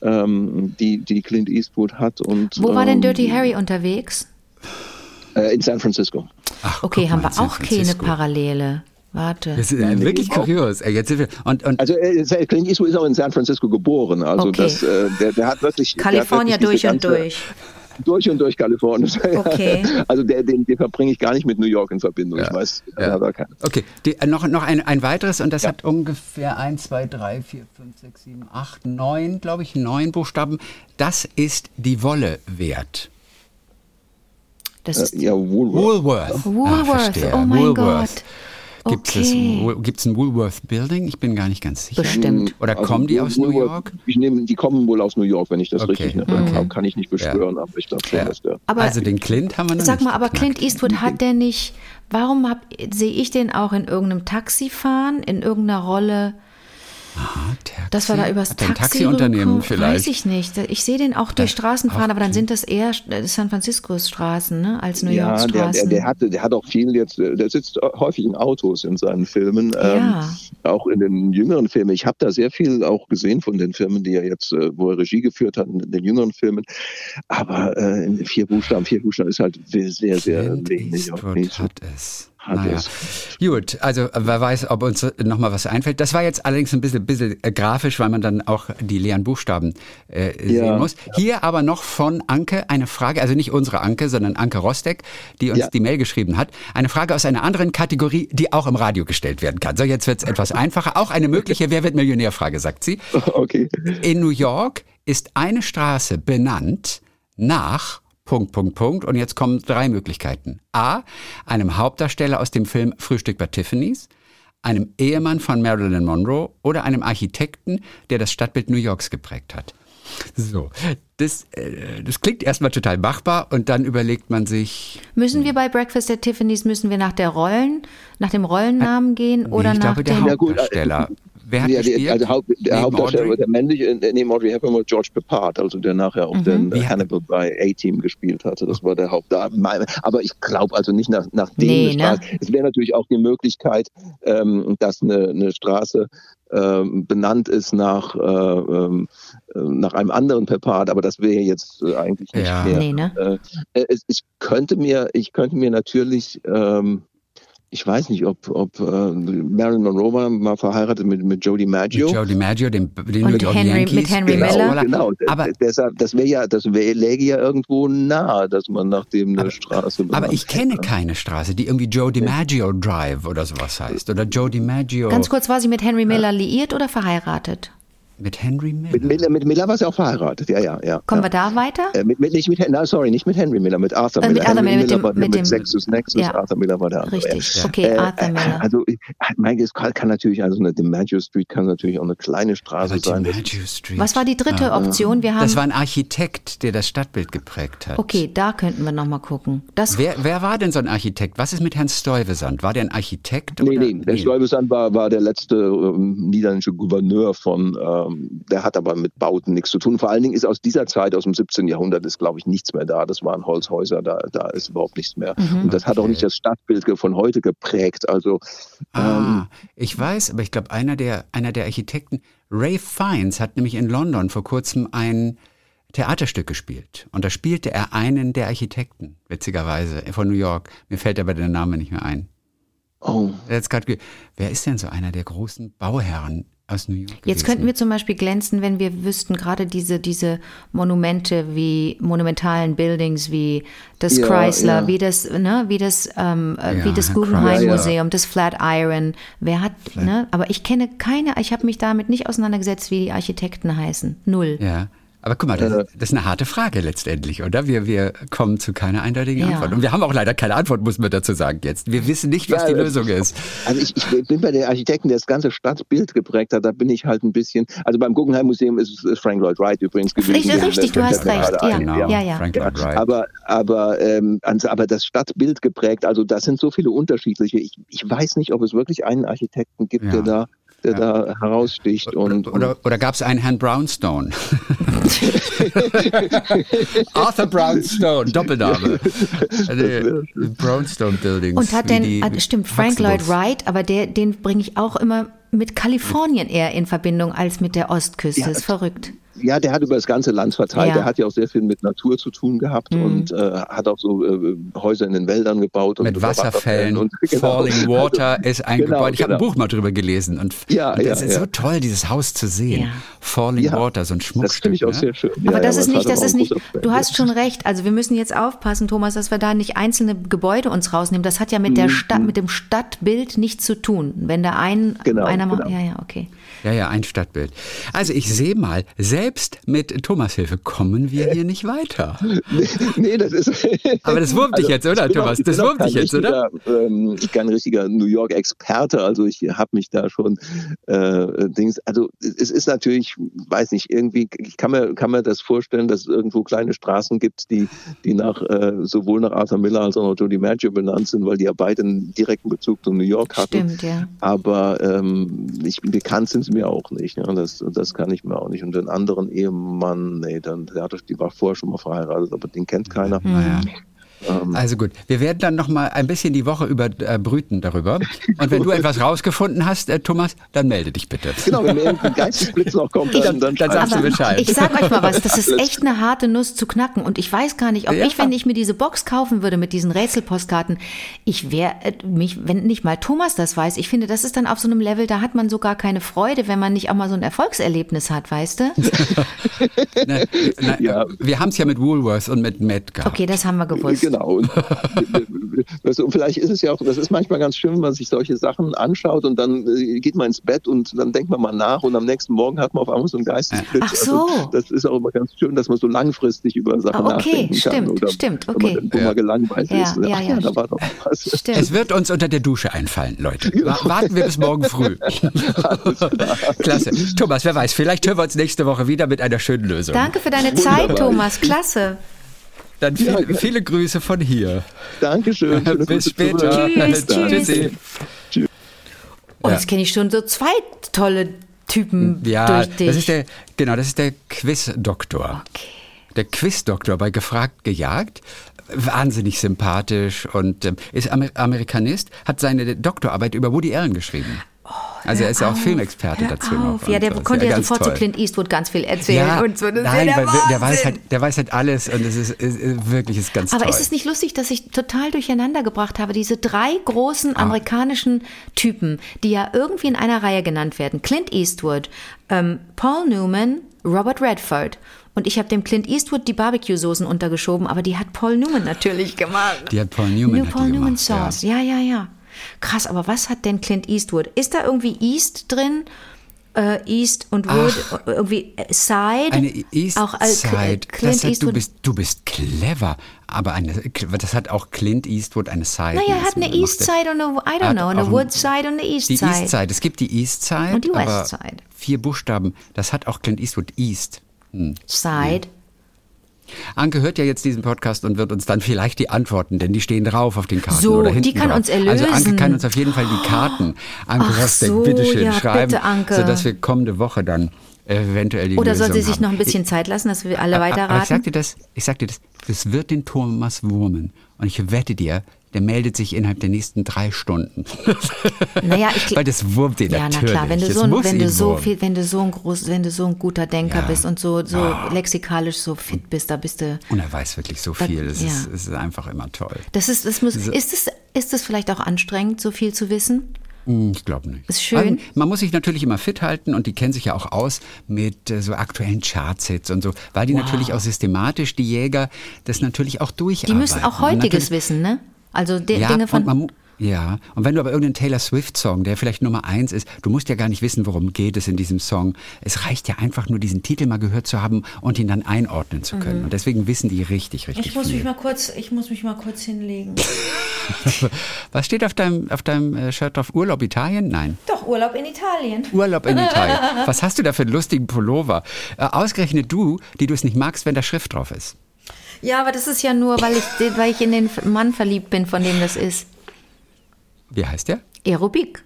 ähm, die, die Clint Eastwood hat. Und, Wo war denn ähm, Dirty Harry unterwegs? Äh, in San Francisco. Ach, Okay, haben mal, wir auch keine. Parallele. Warte. Das ist äh, wirklich kurios. Sind wir, und, und Also äh, Clint Eastwood ist auch in San Francisco geboren. Also Okay. das, äh, der, der hat wirklich der hat wirklich durch und durch. Durch und durch kalifornisch. Okay. Also der, den, den verbringe ich gar nicht mit New York in Verbindung. Ja. Ich weiß, Ja. ja. da kann. Okay, die, äh, noch, noch ein, ein weiteres und das Ja. hat ungefähr 1, 2, 3, 4, 5, 6, 7, 8, 9, glaube ich, neun Buchstaben. Das ist die Wolle wert. Das Äh, ist ja, Woolworth. Woolworth. Ah, Woolworth. verstehe. oh mein Woolworth. Gott. Gibt es Okay. gibt's ein Woolworth Building? Ich bin gar nicht ganz sicher. Bestimmt. Oder Also kommen die aus New Woolworth- York? Ich nehme, die kommen wohl aus New York, wenn ich das Okay. richtig ne? Okay. Kann ich nicht beschwören, aber ich glaube schon, Ja. dass der. Aber also den Clint haben wir noch Sag nicht mal, aber geknackt. Clint Eastwood hat der nicht, warum sehe ich den auch in irgendeinem Taxi fahren, in irgendeiner Rolle, Ah, Taxi. dass wir da übers Hat ein Taxi Taxiunternehmen vielleicht. Weiß ich nicht. Ich sehe den auch durch Straßen fahren, aber dann sind das eher äh, San Franciscos Straßen, ne, als New York Ja, der, der, Straßen. der, hatte, der hat auch viel jetzt, äh, der sitzt häufig in Autos in seinen Filmen, Ja. ähm, auch in den jüngeren Filmen. Ich habe da sehr viel auch gesehen von den Filmen, die er jetzt, äh, wo er Regie geführt hat, in den jüngeren Filmen. Aber äh, in vier Buchstaben, vier Buchstaben ist halt sehr, sehr Clint wenig. Eastwood hat es. Naja. Gut, also wer weiß, ob uns noch mal was einfällt. Das war jetzt allerdings ein bisschen, bisschen äh, grafisch, weil man dann auch die leeren Buchstaben äh, sehen Ja. muss. Hier aber noch von Anke eine Frage, also nicht unsere Anke, sondern Anke Rostek, die uns Ja. die Mail geschrieben hat. Eine Frage aus einer anderen Kategorie, die auch im Radio gestellt werden kann. So, jetzt wird es etwas einfacher. Auch eine mögliche Wer wird Millionär-Frage, sagt sie. Okay. In New York ist eine Straße benannt nach Punkt, Punkt, Punkt. Und jetzt kommen drei Möglichkeiten. A, einem Hauptdarsteller aus dem Film Frühstück bei Tiffany's, einem Ehemann von Marilyn Monroe oder einem Architekten, der das Stadtbild New Yorks geprägt hat. So, das, äh, das klingt erstmal total machbar und dann überlegt man sich, müssen wir bei Breakfast at Tiffany's, müssen wir nach der Rollen, nach dem Rollennamen gehen oder ich nach glaube, der äh, Hauptdarsteller. Wer hat Ja, gespielt? die, also Haupt, der Neben Hauptdarsteller, Audrey? der männliche, neben Audrey Hepburn war George Papard, also der nachher auch den Wie äh, hat- Hannibal bei A-Team gespielt hatte. Das war der Hauptdarsteller. Aber ich glaube also nicht nach, nach dem Nee, ne? Straße. Es wäre natürlich auch die Möglichkeit, ähm, dass eine, eine Straße ähm, benannt ist nach, äh, ähm, äh, nach einem anderen Papard, aber das wäre jetzt eigentlich nicht Ja. mehr. Nee, ne? Äh, es, ich könnte mir, ich könnte mir natürlich, ähm, ich weiß nicht, ob, ob äh, Marilyn Monroe war mal verheiratet mit, mit Jodie Maggio. Mit Joe DiMaggio, dem, den Und New York Henry- Yankees. mit Henry Genau, Miller. Genau, Aber- deshalb, das wäre ja, das wär, läge ja irgendwo nahe, dass man nach dem eine Straße benannt Aber ich kenne keine Straße, die irgendwie Joe DiMaggio Drive oder sowas heißt. Oder Joe DiMaggio Ganz kurz, war sie mit Henry Miller liiert oder verheiratet? Mit Henry Miller. Mit Miller, mit Miller war sie auch verheiratet, ja, ja, ja. Kommen ja. wir da weiter? Äh, mit, mit, nicht mit, na, sorry, nicht mit Henry Miller, mit Arthur Äh, Miller. mit Arthur Henry Miller, mit dem- war mit dem- Sexus Nexus, Ja. Arthur Miller war der andere. Richtig. ja. Okay, Äh, Arthur äh, Miller. Also, es kann, kann natürlich, also eine DiMaggio Street kann natürlich auch eine kleine Straße Aber sein. DiMaggio Street. Was war die dritte Option? Wir haben. Das war ein Architekt, der das Stadtbild geprägt hat. okay, da könnten wir noch mal gucken. Das Wer, wer war denn so ein Architekt? Was ist mit Herrn Stuyvesant? War der ein Architekt? Nee, oder? nee, der Stuyvesant war, war der letzte ähm, niederländische Gouverneur von, ähm, der hat aber mit Bauten nichts zu tun. Vor allen Dingen ist aus dieser Zeit, aus dem 17. Jahrhundert, ist, glaube ich, nichts mehr da. Das waren Holzhäuser, da, da ist überhaupt nichts mehr. Und das hat auch Okay. nicht das Stadtbild von heute geprägt. Also, ähm, Ah, ich weiß, aber ich glaube, einer der, einer der Architekten, Ray Fiennes, hat nämlich in London vor kurzem ein Theaterstück gespielt. Und da spielte er einen der Architekten, witzigerweise, von New York. Mir fällt aber der Name nicht mehr ein. oh, Jetzt grad, wer ist denn so einer der großen Bauherren aus New York? Jetzt gewesen? könnten wir zum Beispiel glänzen, wenn wir wüssten, gerade diese, diese Monumente wie monumentalen Buildings wie das Ja, Chrysler, ja. wie das, ne, wie das, ähm, äh, Ja, wie das Guggenheim Chrysler. Museum, das Flatiron. Wer hat, ne? Aber ich kenne keine, ich habe mich damit nicht auseinandergesetzt, wie die Architekten heißen. Null. Ja. Aber guck mal, das, das ist eine harte Frage letztendlich, oder? Wir, wir kommen zu keiner eindeutigen Ja. Antwort. Und wir haben auch leider keine Antwort, muss man dazu sagen jetzt. Wir wissen nicht, was Ja, die Lösung ist. Also ich, ich bin bei den Architekten, der das ganze Stadtbild geprägt hat, da bin ich halt ein bisschen, also beim Guggenheim Museum ist es Frank Lloyd Wright übrigens gewesen. Richtig, richtig, du hast recht. Ja, Genau, ja, ja. Frank Lloyd Wright. Aber, aber, ähm, ans- aber das Stadtbild geprägt, also das sind so viele unterschiedliche. Ich, ich weiß nicht, ob es wirklich einen Architekten gibt, Ja. der da, der da heraussticht. Und, Oder, oder gab es einen Herrn Brownstone? Arthur Brownstone, Doppelname. Also, Brownstone Buildings. Und hat denn, die ah, stimmt, Frank Lloyd. Wright, aber der, den bringe ich auch immer mit Kalifornien eher in Verbindung als mit der Ostküste. Ja, ist verrückt. Ja, der hat über das ganze Land verteilt. Ja. Der hat ja auch sehr viel mit Natur zu tun gehabt Mhm. und äh, hat auch so äh, Häuser in den Wäldern gebaut. Und Mit Wasserfällen. und genau. Falling Water ist ein Genau, Gebäude. Ich habe ein genau. Buch mal drüber gelesen. Und, Ja, und das ja, ist so toll, dieses Haus zu sehen. Ja. Falling Ja, Water, so ein Das Schmuckstück. finde ich auch ne? sehr schön. Aber Ja, das ja, ist nicht, das ist nicht, du hast schon recht. Also wir müssen jetzt aufpassen, Thomas, dass wir da nicht einzelne Gebäude uns rausnehmen. Das hat ja Mhm. mit der Stadt, mit dem Stadtbild nichts zu tun. Wenn da ein, Genau, einer macht, genau. ja, ja, okay. Ja, ja, ein Stadtbild. Also ich sehe mal, selbst mit Thomas Hilfe kommen wir hier nicht weiter. Nee, nee, das ist. Aber das wurmt dich jetzt, oder, Thomas? ich Das wurmt dich kein jetzt, oder? richtiger, Ähm, kein richtiger New York-Experte, also ich habe mich da schon äh, Dings. Also es ist natürlich, weiß nicht, irgendwie, ich kann mir, kann mir das vorstellen, dass es irgendwo kleine Straßen gibt, die, die nach äh, sowohl nach Arthur Miller als auch nach Jody Maggio benannt sind, weil die ja beide einen direkten Bezug zu New York hatten. Stimmt, ja. Aber ähm, ich, bekannt sind sie mir auch nicht. Ja, das, das kann ich mir auch nicht. Und den anderen Ehemann, nee, dann, der, hatte, die war vorher schon mal verheiratet, aber den kennt keiner. Naja. Ähm, Also gut, wir werden dann noch mal ein bisschen die Woche über äh, brüten darüber. Und wenn du etwas rausgefunden hast, äh, Thomas, dann melde dich bitte. Genau, wenn mir irgendein Geistesblitz noch kommt, dann, dann, Dann sagst du Bescheid. ich sag euch mal was, das ist echt eine harte Nuss zu knacken. Und ich weiß gar nicht, ob Ja. ich, wenn ich mir diese Box kaufen würde mit diesen Rätselpostkarten, ich wäre mich, wenn nicht mal Thomas das weiß, ich finde, das ist dann auf so einem Level, da hat man so gar keine Freude, wenn man nicht auch mal so ein Erfolgserlebnis hat, weißt du? Ne, na, Ja. Wir haben es ja mit Woolworth und mit Matt gehabt. Okay, das haben wir gewusst. Genau. Und, du, und vielleicht ist es ja auch, das ist manchmal ganz schön, wenn man sich solche Sachen anschaut und dann äh, geht man ins Bett und dann denkt man mal nach und am nächsten Morgen hat man auf einmal so einen Geistesblitz. Ach so. Also, das ist auch immer ganz schön, dass man so langfristig über Sachen Ah, okay, nachdenken kann. stimmt, oder stimmt, wenn okay. man, wo Ja. man gelangweilt Ja, ist. ja, Ach ja, ja, da war doch was. Stimmt. Es wird uns unter der Dusche einfallen, Leute. Wa- Warten wir bis morgen früh. Klasse. Thomas, wer weiß, vielleicht hören wir uns nächste Woche wieder mit einer schönen Lösung. Danke für deine Zeit, Wunderbar. Thomas. Klasse. Dann viel, Ja, viele Grüße von hier. Dankeschön. Bis später. Tschüss, tschüss. Tschüssi. Oh, Ja. jetzt kenne ich schon so zwei tolle Typen Ja, durch dich. das ist der, genau, das ist der Quiz-Doktor. okay. Der Quiz-Doktor bei Gefragt gejagt. Wahnsinnig sympathisch und ähm, ist Amer Amerikanist, hat seine Doktorarbeit über Woody Allen geschrieben. Also er ist ja auch Filmexperte dazu auf. noch. Ja, der konnte ja sofort toll. zu Clint Eastwood ganz viel erzählen und so. Nein, ja der, weil der weiß halt, der weiß halt alles und es ist, ist, ist wirklich ist ganz Aber toll. ist es nicht lustig, dass ich total durcheinander gebracht habe, diese drei großen Ah. amerikanischen Typen, die ja irgendwie in einer Reihe genannt werden. Clint Eastwood, ähm, Paul Newman, Robert Redford. Und ich habe dem Clint Eastwood die Barbecue-Soßen untergeschoben, aber die hat Paul Newman natürlich gemacht. Die hat Paul Newman die Paul Newman gemacht, ja. Sauce. Ja. ja, ja, Krass, aber was hat denn Clint Eastwood? Ist da irgendwie East drin? Äh, East und Wood, irgendwie äh, Side? Eine East auch als Side. Clint das hat, du, Eastwood. bist, du bist clever. Aber eine, das hat auch Clint Eastwood eine Side. naja, er die hat eine East Side und eine, I don't know, eine ein- Wood Side und eine East Die Side. East Side. Es gibt die East Side. Und die West Side. Vier Buchstaben. Das hat auch Clint Eastwood East. Side. Anke hört ja jetzt diesen Podcast und wird uns dann vielleicht die Antworten, denn die stehen drauf auf den Karten So, oder die hinten kann drauf. uns Also Anke erlösen. kann uns auf jeden Fall die Karten, Anke Ach Rosbeck, so, bitteschön ja, schreiben, bitte, Anke. sodass wir kommende Woche dann eventuell die Oder soll Lösung sie sich haben. noch ein bisschen Zeit lassen, dass wir alle Aber ich sag weiterraten? dir das, ich sag dir das, das wird den Thomas wurmen. Und ich wette dir, der meldet sich innerhalb der nächsten drei Stunden. Naja, ich Weil das wurmt ihn Ja, na natürlich. klar, wenn du Das so wenn du so viel, wenn du so ein groß, wenn du so ein guter Denker Ja. bist und so, so lexikalisch so fit bist, da bist du. Und er weiß wirklich so viel. Es, ja. ist, ist einfach immer toll. Das ist, das muss, ist es, ist es vielleicht auch anstrengend, so viel zu wissen? Hm, Ich glaube nicht. Ist schön. Also, man muss sich natürlich immer fit halten und die kennen sich ja auch aus mit äh, so aktuellen Chartsets und so, weil die natürlich auch systematisch, die Jäger, das natürlich auch durcharbeiten. Die müssen auch heutiges wissen, ne? Also de ja, Dinge und von. man, ja, und wenn du aber irgendeinen Taylor Swift-Song, der vielleicht Nummer eins ist, du musst ja gar nicht wissen, worum geht es in diesem Song. Es reicht ja einfach nur, diesen Titel mal gehört zu haben und ihn dann einordnen zu können. Und deswegen wissen die richtig, richtig Mhm. ich muss viel. mich mal kurz, ich muss mich mal kurz hinlegen. Was steht auf deinem, auf deinem äh, Shirt drauf? Urlaub Italien? Nein. Doch, Urlaub in Italien. Urlaub in Italien. Was hast du da für einen lustigen Pullover? Äh, ausgerechnet du, die du es nicht magst, wenn da Schrift drauf ist. Ja, aber das ist ja nur, weil ich, weil ich in den Mann verliebt bin, von dem das ist. Wie heißt der? Aerobik.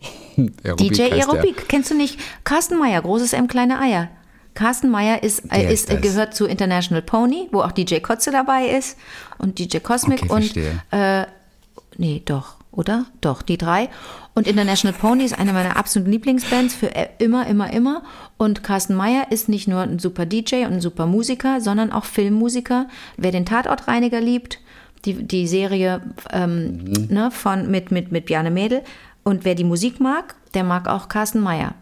Aerobik DJ heißt der. Aerobik. Kennst du nicht? Carsten Meyer, großes M, kleine Eier. Carsten Meyer ist, äh, ist ist, gehört zu International Pony, wo auch DJ Kotze dabei ist und DJ Cosmic Okay, und äh, nee, doch. Oder? Doch, die drei. Und International Pony ist eine meiner absoluten Lieblingsbands für e- immer, immer, immer. Und Carsten Meyer ist nicht nur ein super DJ und ein super Musiker, sondern auch Filmmusiker. Wer den Tatortreiniger liebt, die, die Serie ähm, ne, von, mit, mit, mit Bjarne Mädel. Und wer die Musik mag, der mag auch Carsten Meyer.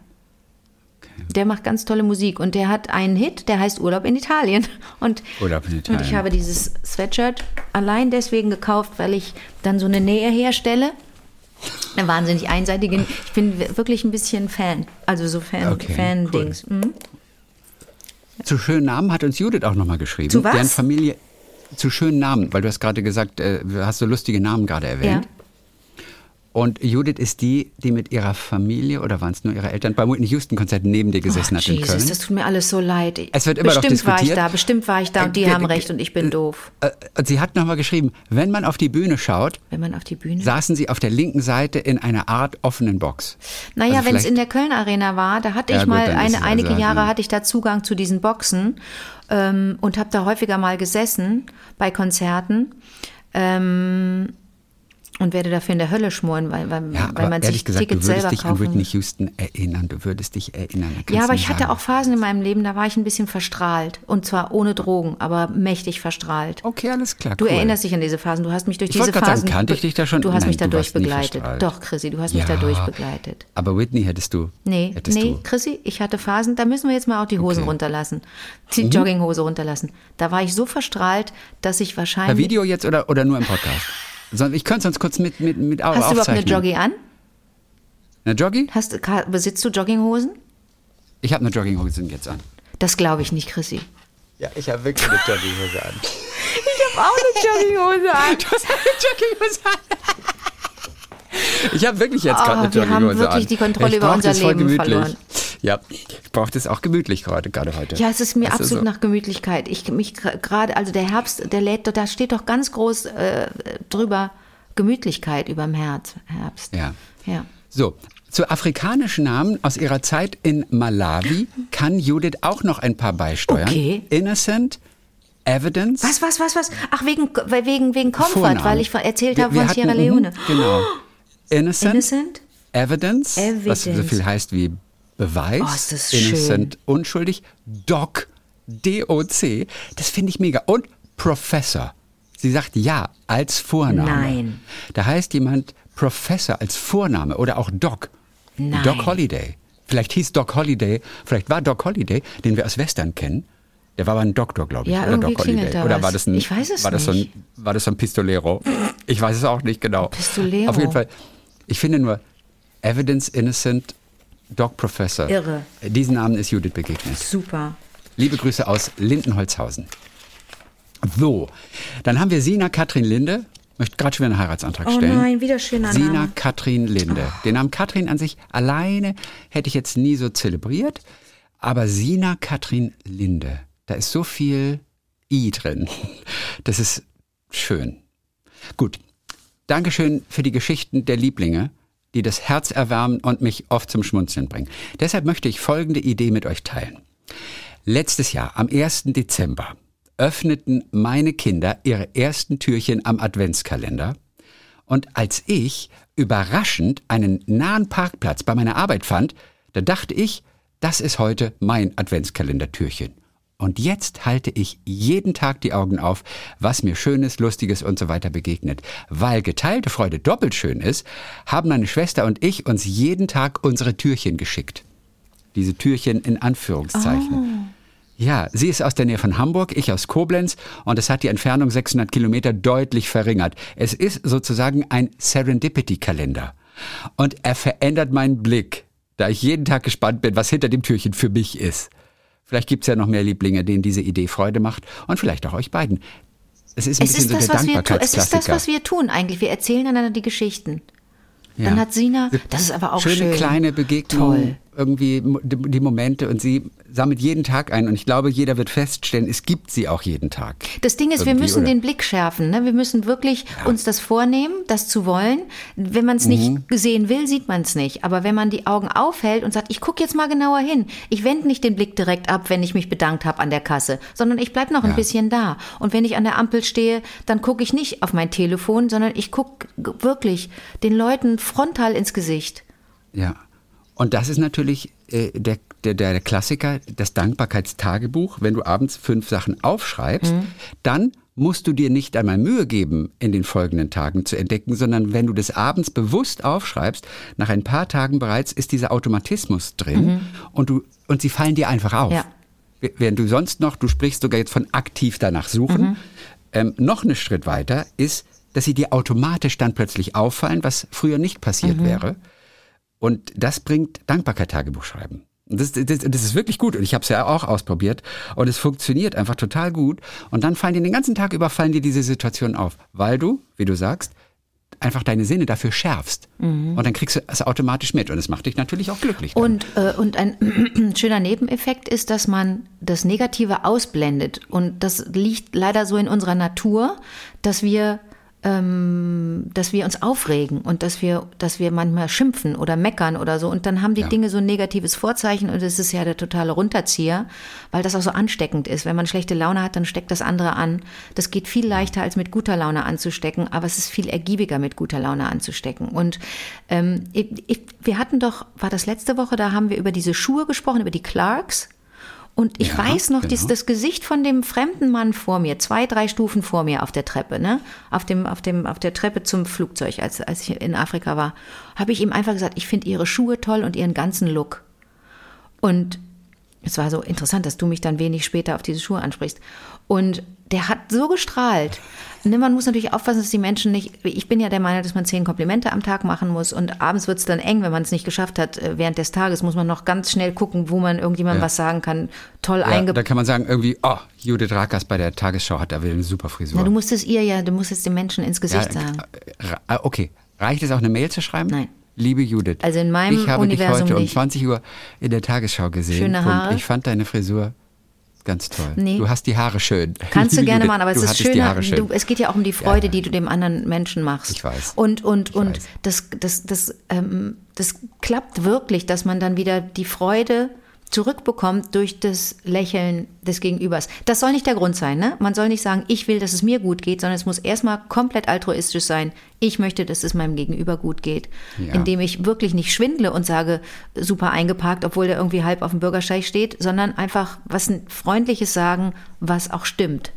Der macht ganz tolle Musik und der hat einen Hit, der heißt Urlaub in Italien. Und, Urlaub in und ich Italien. habe dieses Sweatshirt allein deswegen gekauft, weil ich dann so eine Nähe herstelle. Eine wahnsinnig einseitige. Ich bin wirklich ein bisschen Fan. Also so Fan, Okay, Fan-Dings. Mhm. Zu schönen Namen hat uns Judith auch nochmal geschrieben. Zu was? Deren Familie, zu schönen Namen, weil du hast gerade gesagt, äh, hast so lustige Namen gerade erwähnt. Ja. Und Judith ist die, die mit ihrer Familie oder waren es nur ihre Eltern beim Whitney Houston Konzert neben dir gesessen Oh, hat in Jesus, Köln. das tut mir alles so leid. Es wird immer noch bestimmt war ich diskutiert. da, bestimmt war ich da und die Äh, haben ge- recht und ich bin doof. Äh, und sie hat nochmal geschrieben, wenn man auf die Bühne schaut, Wenn man auf die Bühne. saßen sie auf der linken Seite in einer Art offenen Box. Naja, Also wenn es in der Köln Arena war, da hatte Ja, ich gut, mal eine, es einige also, Jahre ja. hatte ich da Zugang zu diesen Boxen ähm, und habe da häufiger mal gesessen bei Konzerten. Ähm, und werde dafür in der Hölle schmoren, weil, weil, Ja, weil man sich gesagt, Tickets du würdest selber dich an kaufen Whitney. Houston erinnern. Du würdest dich erinnern. Ja, aber ich hatte sagen. auch Phasen in meinem Leben, da war ich ein bisschen verstrahlt. Und zwar ohne Drogen, aber mächtig verstrahlt. Okay, alles klar. Du cool. kannst dich an diese Phasen. Du hast mich durch Ich diese gerade sagen, Phasen. kannte ich dich da schon? Du hast Nein, mich du dadurch begleitet. Doch, Chrissy, du hast mich Ja, dadurch begleitet. Aber Whitney hättest du. Nee, hättest nee, du. Chrissy, ich hatte Phasen, da müssen wir jetzt mal auch die Hosen Okay. Mhm. runterlassen. Die Jogginghose runterlassen. Da war ich so verstrahlt, dass ich Per wahrscheinlich. Video jetzt oder, oder nur im Podcast? Ich könnte sonst kurz mit, mit, mit Hast du überhaupt eine. Joggi an? Eine Joggi? Hast, besitzt du Jogginghosen? Ich habe eine Jogginghose jetzt an. Das glaube ich nicht, Chrissy. Ja, ich habe wirklich eine Jogginghose an. Ich habe auch eine Jogginghose an. Du hast eine Jogginghose an. Ich habe wirklich jetzt gerade Oh, eine wir Jogginghose haben wirklich an. die Kontrolle ich über unser Leben verloren. Ja, ich brauche das auch gemütlich gerade, gerade heute. Ja, es ist mir Das absolut so. nach Gemütlichkeit. Ich mich gerade, also der Herbst, der lädt, da steht doch ganz groß äh, drüber Gemütlichkeit überm Herz, Herbst. Ja. Ja. So, zu afrikanischen Namen aus ihrer Zeit in Malawi kann Judith auch noch ein paar beisteuern. Okay. Innocent, Evidence. Was, was, was, was? Ach, wegen, wegen, wegen Comfort, Vornamen. weil ich erzählt Wir- habe wir von hatten- Sierra Leone. mhm, Genau. Innocent, Innocent? Evidence, was so Evidence. viel heißt wie Beweis. Oh, Innocent, unschuldig. Doc, D-O-C. Das finde ich mega. Und Professor. Sie sagt ja als Vorname. Nein. Da heißt jemand Professor als Vorname oder auch Doc. Nein. Doc Holiday. Vielleicht hieß Doc Holiday, vielleicht war Doc Holiday, den wir aus Western kennen. Der war aber ein Doktor, glaube ich. Ja, oder Doc Holiday. da Oder war das ein, Ich weiß es war das So nicht. ein, war das so ein Pistolero? Ich weiß es auch nicht genau. Pistolero. Auf jeden Fall. Ich finde nur Evidence Innocent Doc Professor. Irre. Diesen Namen ist Judith begegnet. Super. Liebe Grüße aus Lindenholzhausen. So, dann haben wir Sina Katrin Linde. Möchte gerade schon wieder einen Heiratsantrag Oh stellen. nein, wieder schöner Sina Name. Katrin Linde. Den Namen Katrin an sich alleine hätte ich jetzt nie so zelebriert. Aber Sina Katrin Linde, da ist so viel I drin. Das ist schön. Gut. Dankeschön für die Geschichten der Lieblinge, die das Herz erwärmen und mich oft zum Schmunzeln bringen. Deshalb möchte ich folgende Idee mit euch teilen. Letztes Jahr, am 1. Dezember, öffneten meine Kinder ihre ersten Türchen am Adventskalender. Und als ich überraschend einen nahen Parkplatz bei meiner Arbeit fand, da dachte ich, das ist heute mein Adventskalendertürchen. Und jetzt halte ich jeden Tag die Augen auf, was mir Schönes, Lustiges und so weiter begegnet. Weil geteilte Freude doppelt schön ist, haben meine Schwester und ich uns jeden Tag unsere Türchen geschickt. Diese Türchen in Anführungszeichen. Ja, sie ist aus der Nähe von Hamburg, ich aus Koblenz und es hat die Entfernung 600 Kilometer deutlich verringert. Es ist sozusagen ein Serendipity-Kalender. Und er verändert meinen Blick, da ich jeden Tag gespannt bin, was hinter dem Türchen für mich ist. Vielleicht gibt's ja noch mehr Lieblinge, denen diese Idee Freude macht und vielleicht auch euch beiden. Es ist ein Es bisschen ist, so das, der was wir tun. es ist das, was wir tun eigentlich. Wir erzählen einander die Geschichten. Dann hat Sina, das ist aber auch Schöne schön. kleine Begegnung. Toll. Irgendwie die Momente und sie sammelt jeden Tag ein und ich glaube, jeder wird feststellen, es gibt sie auch jeden Tag. Das Ding ist, wir müssen oder? den Blick schärfen. Ne? Wir müssen wirklich uns das vornehmen, das zu wollen. Wenn man es nicht Mhm. sehen will, sieht man es nicht. Aber wenn man die Augen aufhält und sagt, ich gucke jetzt mal genauer hin, ich wende nicht den Blick direkt ab, wenn ich mich bedankt habe an der Kasse, sondern ich bleib noch ein Ja. bisschen da. Und wenn ich an der Ampel stehe, dann gucke ich nicht auf mein Telefon, sondern ich gucke wirklich den Leuten frontal ins Gesicht. Ja. Und das ist natürlich äh, der, der, der Klassiker, das Dankbarkeitstagebuch. Wenn du abends fünf Sachen aufschreibst, dann musst du dir nicht einmal Mühe geben, in den folgenden Tagen zu entdecken, sondern wenn du das abends bewusst aufschreibst, nach ein paar Tagen bereits ist dieser Automatismus drin und, du, und sie fallen dir einfach auf. Ja. Während du sonst noch, du sprichst sogar jetzt von aktiv danach suchen, ähm, noch einen Schritt weiter ist, dass sie dir automatisch dann plötzlich auffallen, was früher nicht passiert wäre. Und das bringt Dankbarkeit-Tagebuch schreiben. Und das, das, das ist wirklich gut. Und ich habe es ja auch ausprobiert. Und es funktioniert einfach total gut. Und dann fallen dir den ganzen Tag über, fallen dir diese Situationen auf. Weil du, wie du sagst, einfach deine Sinne dafür schärfst. Und dann kriegst du es automatisch mit. Und es macht dich natürlich auch glücklich. dann. Und, äh, und ein schöner Nebeneffekt ist, dass man das Negative ausblendet. Und das liegt leider so in unserer Natur, dass wir, ähm, dass wir uns aufregen und dass wir, dass wir manchmal schimpfen oder meckern oder so. Und dann haben die Ja. Dinge so ein negatives Vorzeichen und das ist ja der totale Runterzieher, weil das auch so ansteckend ist. Wenn man schlechte Laune hat, dann steckt das andere an. Das geht viel leichter, als mit guter Laune anzustecken, aber es ist viel ergiebiger, mit guter Laune anzustecken. Und ähm, ich, ich, wir hatten doch, war das letzte Woche, da haben wir über diese Schuhe gesprochen, über die Clarks. Und ich Ja, weiß noch, genau. das, das Gesicht von dem fremden Mann vor mir, zwei, drei Stufen vor mir auf der Treppe, ne? Auf dem, auf dem, auf der Treppe zum Flugzeug, als, als ich in Afrika war, habe ich ihm einfach gesagt, ich finde ihre Schuhe toll und ihren ganzen Look. Und es war so interessant, dass du mich dann wenig später auf diese Schuhe ansprichst. Und der hat so gestrahlt. Ne, man muss natürlich aufpassen, dass die Menschen nicht. Ich bin ja der Meinung, dass man zehn Komplimente am Tag machen muss und abends wird es dann eng, wenn man es nicht geschafft hat. Äh, Während des Tages muss man noch ganz schnell gucken, wo man irgendjemandem Ja. was sagen kann. Toll ja, eingebaut. da kann man sagen, irgendwie, oh, Judith Rakers bei der Tagesschau hat da wieder eine super Frisur. Na, du musst es ihr ja, du musst es den Menschen ins Gesicht sagen. äh, okay. Reicht es auch, eine Mail zu schreiben? Nein. Liebe Judith, Also in meinem ich habe dich Universum heute um nicht. 20 Uhr in der Tagesschau gesehen Schöne Haare. und ich fand deine Frisur ganz toll. Nee. Du hast die Haare schön. Kannst du gerne machen, aber es ist schöner. Schön. Du, es geht ja auch um die Freude, Ja. die du dem anderen Menschen machst. Ich weiß. Und und Ich und weiß. das das das ähm, das klappt wirklich, dass man dann wieder die Freude zurückbekommt durch das Lächeln des Gegenübers. Das soll nicht der Grund sein, ne? Man soll nicht sagen, ich will, dass es mir gut geht, sondern es muss erstmal komplett altruistisch sein. Ich möchte, dass es meinem Gegenüber gut geht, Ja. indem ich wirklich nicht schwindle und sage, super eingeparkt, obwohl der irgendwie halb auf dem Bürgersteig steht, sondern einfach was ein freundliches sagen, was auch stimmt.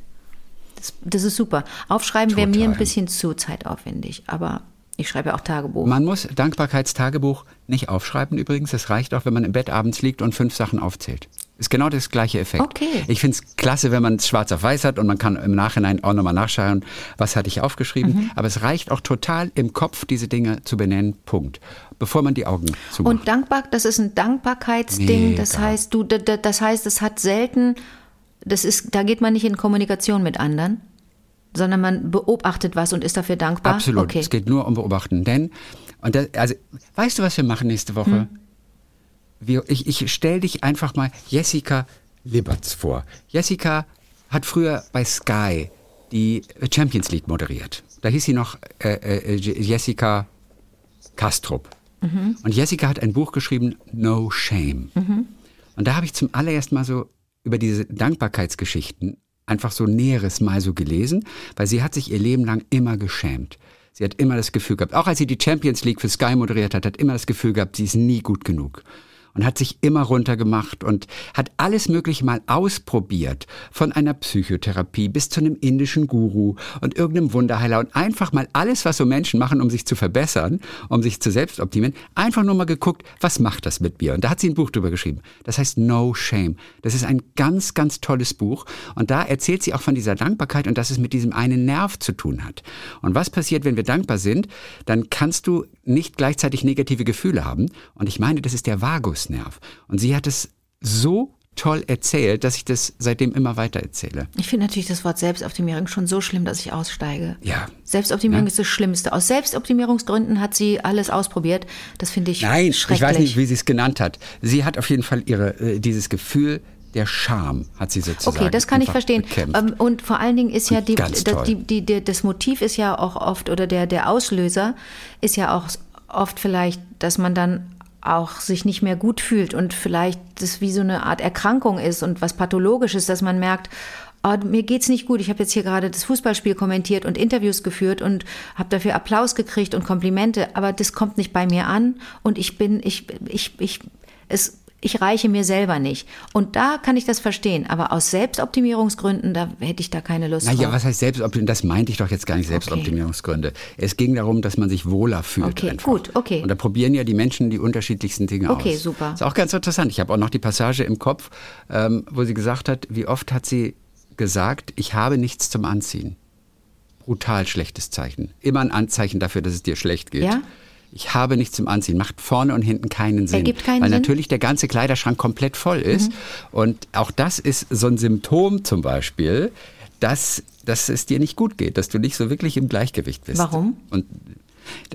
Das, das ist super. Aufschreiben wäre mir ein bisschen zu zeitaufwendig, aber ich schreibe ja auch Tagebuch. Man muss Dankbarkeitstagebuch nicht aufschreiben übrigens. Es reicht auch, wenn man im Bett abends liegt und fünf Sachen aufzählt. Ist genau das gleiche Effekt. Okay. Ich finde es klasse, wenn man es schwarz auf weiß hat und man kann im Nachhinein auch nochmal nachschauen, was hatte ich aufgeschrieben. Mhm. Aber es reicht auch total im Kopf, diese Dinge zu benennen. Punkt. Bevor man die Augen zumacht. Und dankbar, das ist ein Dankbarkeitsding. Das Mega. heißt, du, das heißt, es hat selten, das ist, da geht man nicht in Kommunikation mit anderen, sondern man beobachtet was und ist dafür dankbar. Absolut. Okay. Es geht nur um Beobachten. Denn, und das, also, weißt du, was wir machen nächste Woche? Hm. Wir, ich ich stelle dich einfach mal Jessica Liberts vor. Jessica hat früher bei Sky die Champions League moderiert. Da hieß sie noch äh, äh, Je- Jessica Kastrup. Mhm. Und Jessica hat ein Buch geschrieben, No Shame. Und da habe ich zum allerersten Mal so über diese Dankbarkeitsgeschichten einfach so Näheres mal so gelesen, weil sie hat sich ihr Leben lang immer geschämt. Sie hat immer das Gefühl gehabt, auch als sie die Champions League für Sky moderiert hat, hat immer das Gefühl gehabt, sie ist nie gut genug. Und hat sich immer runtergemacht und hat alles Mögliche mal ausprobiert. Von einer Psychotherapie bis zu einem indischen Guru und irgendeinem Wunderheiler und einfach mal alles, was so Menschen machen, um sich zu verbessern, um sich zu selbst optimieren, einfach nur mal geguckt, was macht das mit mir? Und da hat sie ein Buch drüber geschrieben. Das heißt No Shame. Das ist ein ganz, ganz tolles Buch. Und da erzählt sie auch von dieser Dankbarkeit und dass es mit diesem einen Nerv zu tun hat. Und was passiert, wenn wir dankbar sind? Dann kannst du nicht gleichzeitig negative Gefühle haben. Und ich meine, das ist der Vagusnerv. Und sie hat es so toll erzählt, dass ich das seitdem immer weiter erzähle. Ich finde natürlich das Wort Selbstoptimierung schon so schlimm, dass ich aussteige. Ja. Selbstoptimierung Ja. ist das Schlimmste. Aus Selbstoptimierungsgründen hat sie alles ausprobiert. Das finde ich Nein, ich schrecklich. weiß nicht, wie sie es genannt hat. Sie hat auf jeden Fall ihre, äh, dieses Gefühl der Scham, hat sie sozusagen. Okay, das kann ich verstehen. bekämpft. Ähm, Und vor allen Dingen ist ja die, das, die, die, die, das Motiv ist ja auch oft oder der, der Auslöser ist ja auch oft vielleicht, dass man dann auch sich nicht mehr gut fühlt und vielleicht das wie so eine Art Erkrankung ist und was pathologisches, dass man merkt, oh, mir geht's nicht gut. Ich habe jetzt hier gerade das Fußballspiel kommentiert und Interviews geführt und habe dafür Applaus gekriegt und Komplimente, aber das kommt nicht bei mir an und ich bin ich ich ich es ich reiche mir selber nicht. Und da kann ich das verstehen. Aber aus Selbstoptimierungsgründen, da hätte ich da keine Lust Naja, drauf. was heißt Selbstoptimierung? Das meinte ich doch jetzt gar nicht Selbstoptimierungsgründe. Es ging darum, dass man sich wohler fühlt. Okay, einfach. gut, okay. Und da probieren ja die Menschen die unterschiedlichsten Dinge aus. Okay, super. Ist auch ganz interessant. Ich habe auch noch die Passage im Kopf, ähm, wo sie gesagt hat, wie oft hat sie gesagt, ich habe nichts zum Anziehen. Brutal schlechtes Zeichen. Immer ein Anzeichen dafür, dass es dir schlecht geht. Ja? Ich habe nichts zum Anziehen. Macht vorne und hinten keinen Sinn. Ergibt keinen weil Sinn? natürlich der ganze Kleiderschrank komplett voll ist. Mhm. Und auch das ist so ein Symptom zum Beispiel, dass, dass es dir nicht gut geht, dass du nicht so wirklich im Gleichgewicht bist. Warum? Und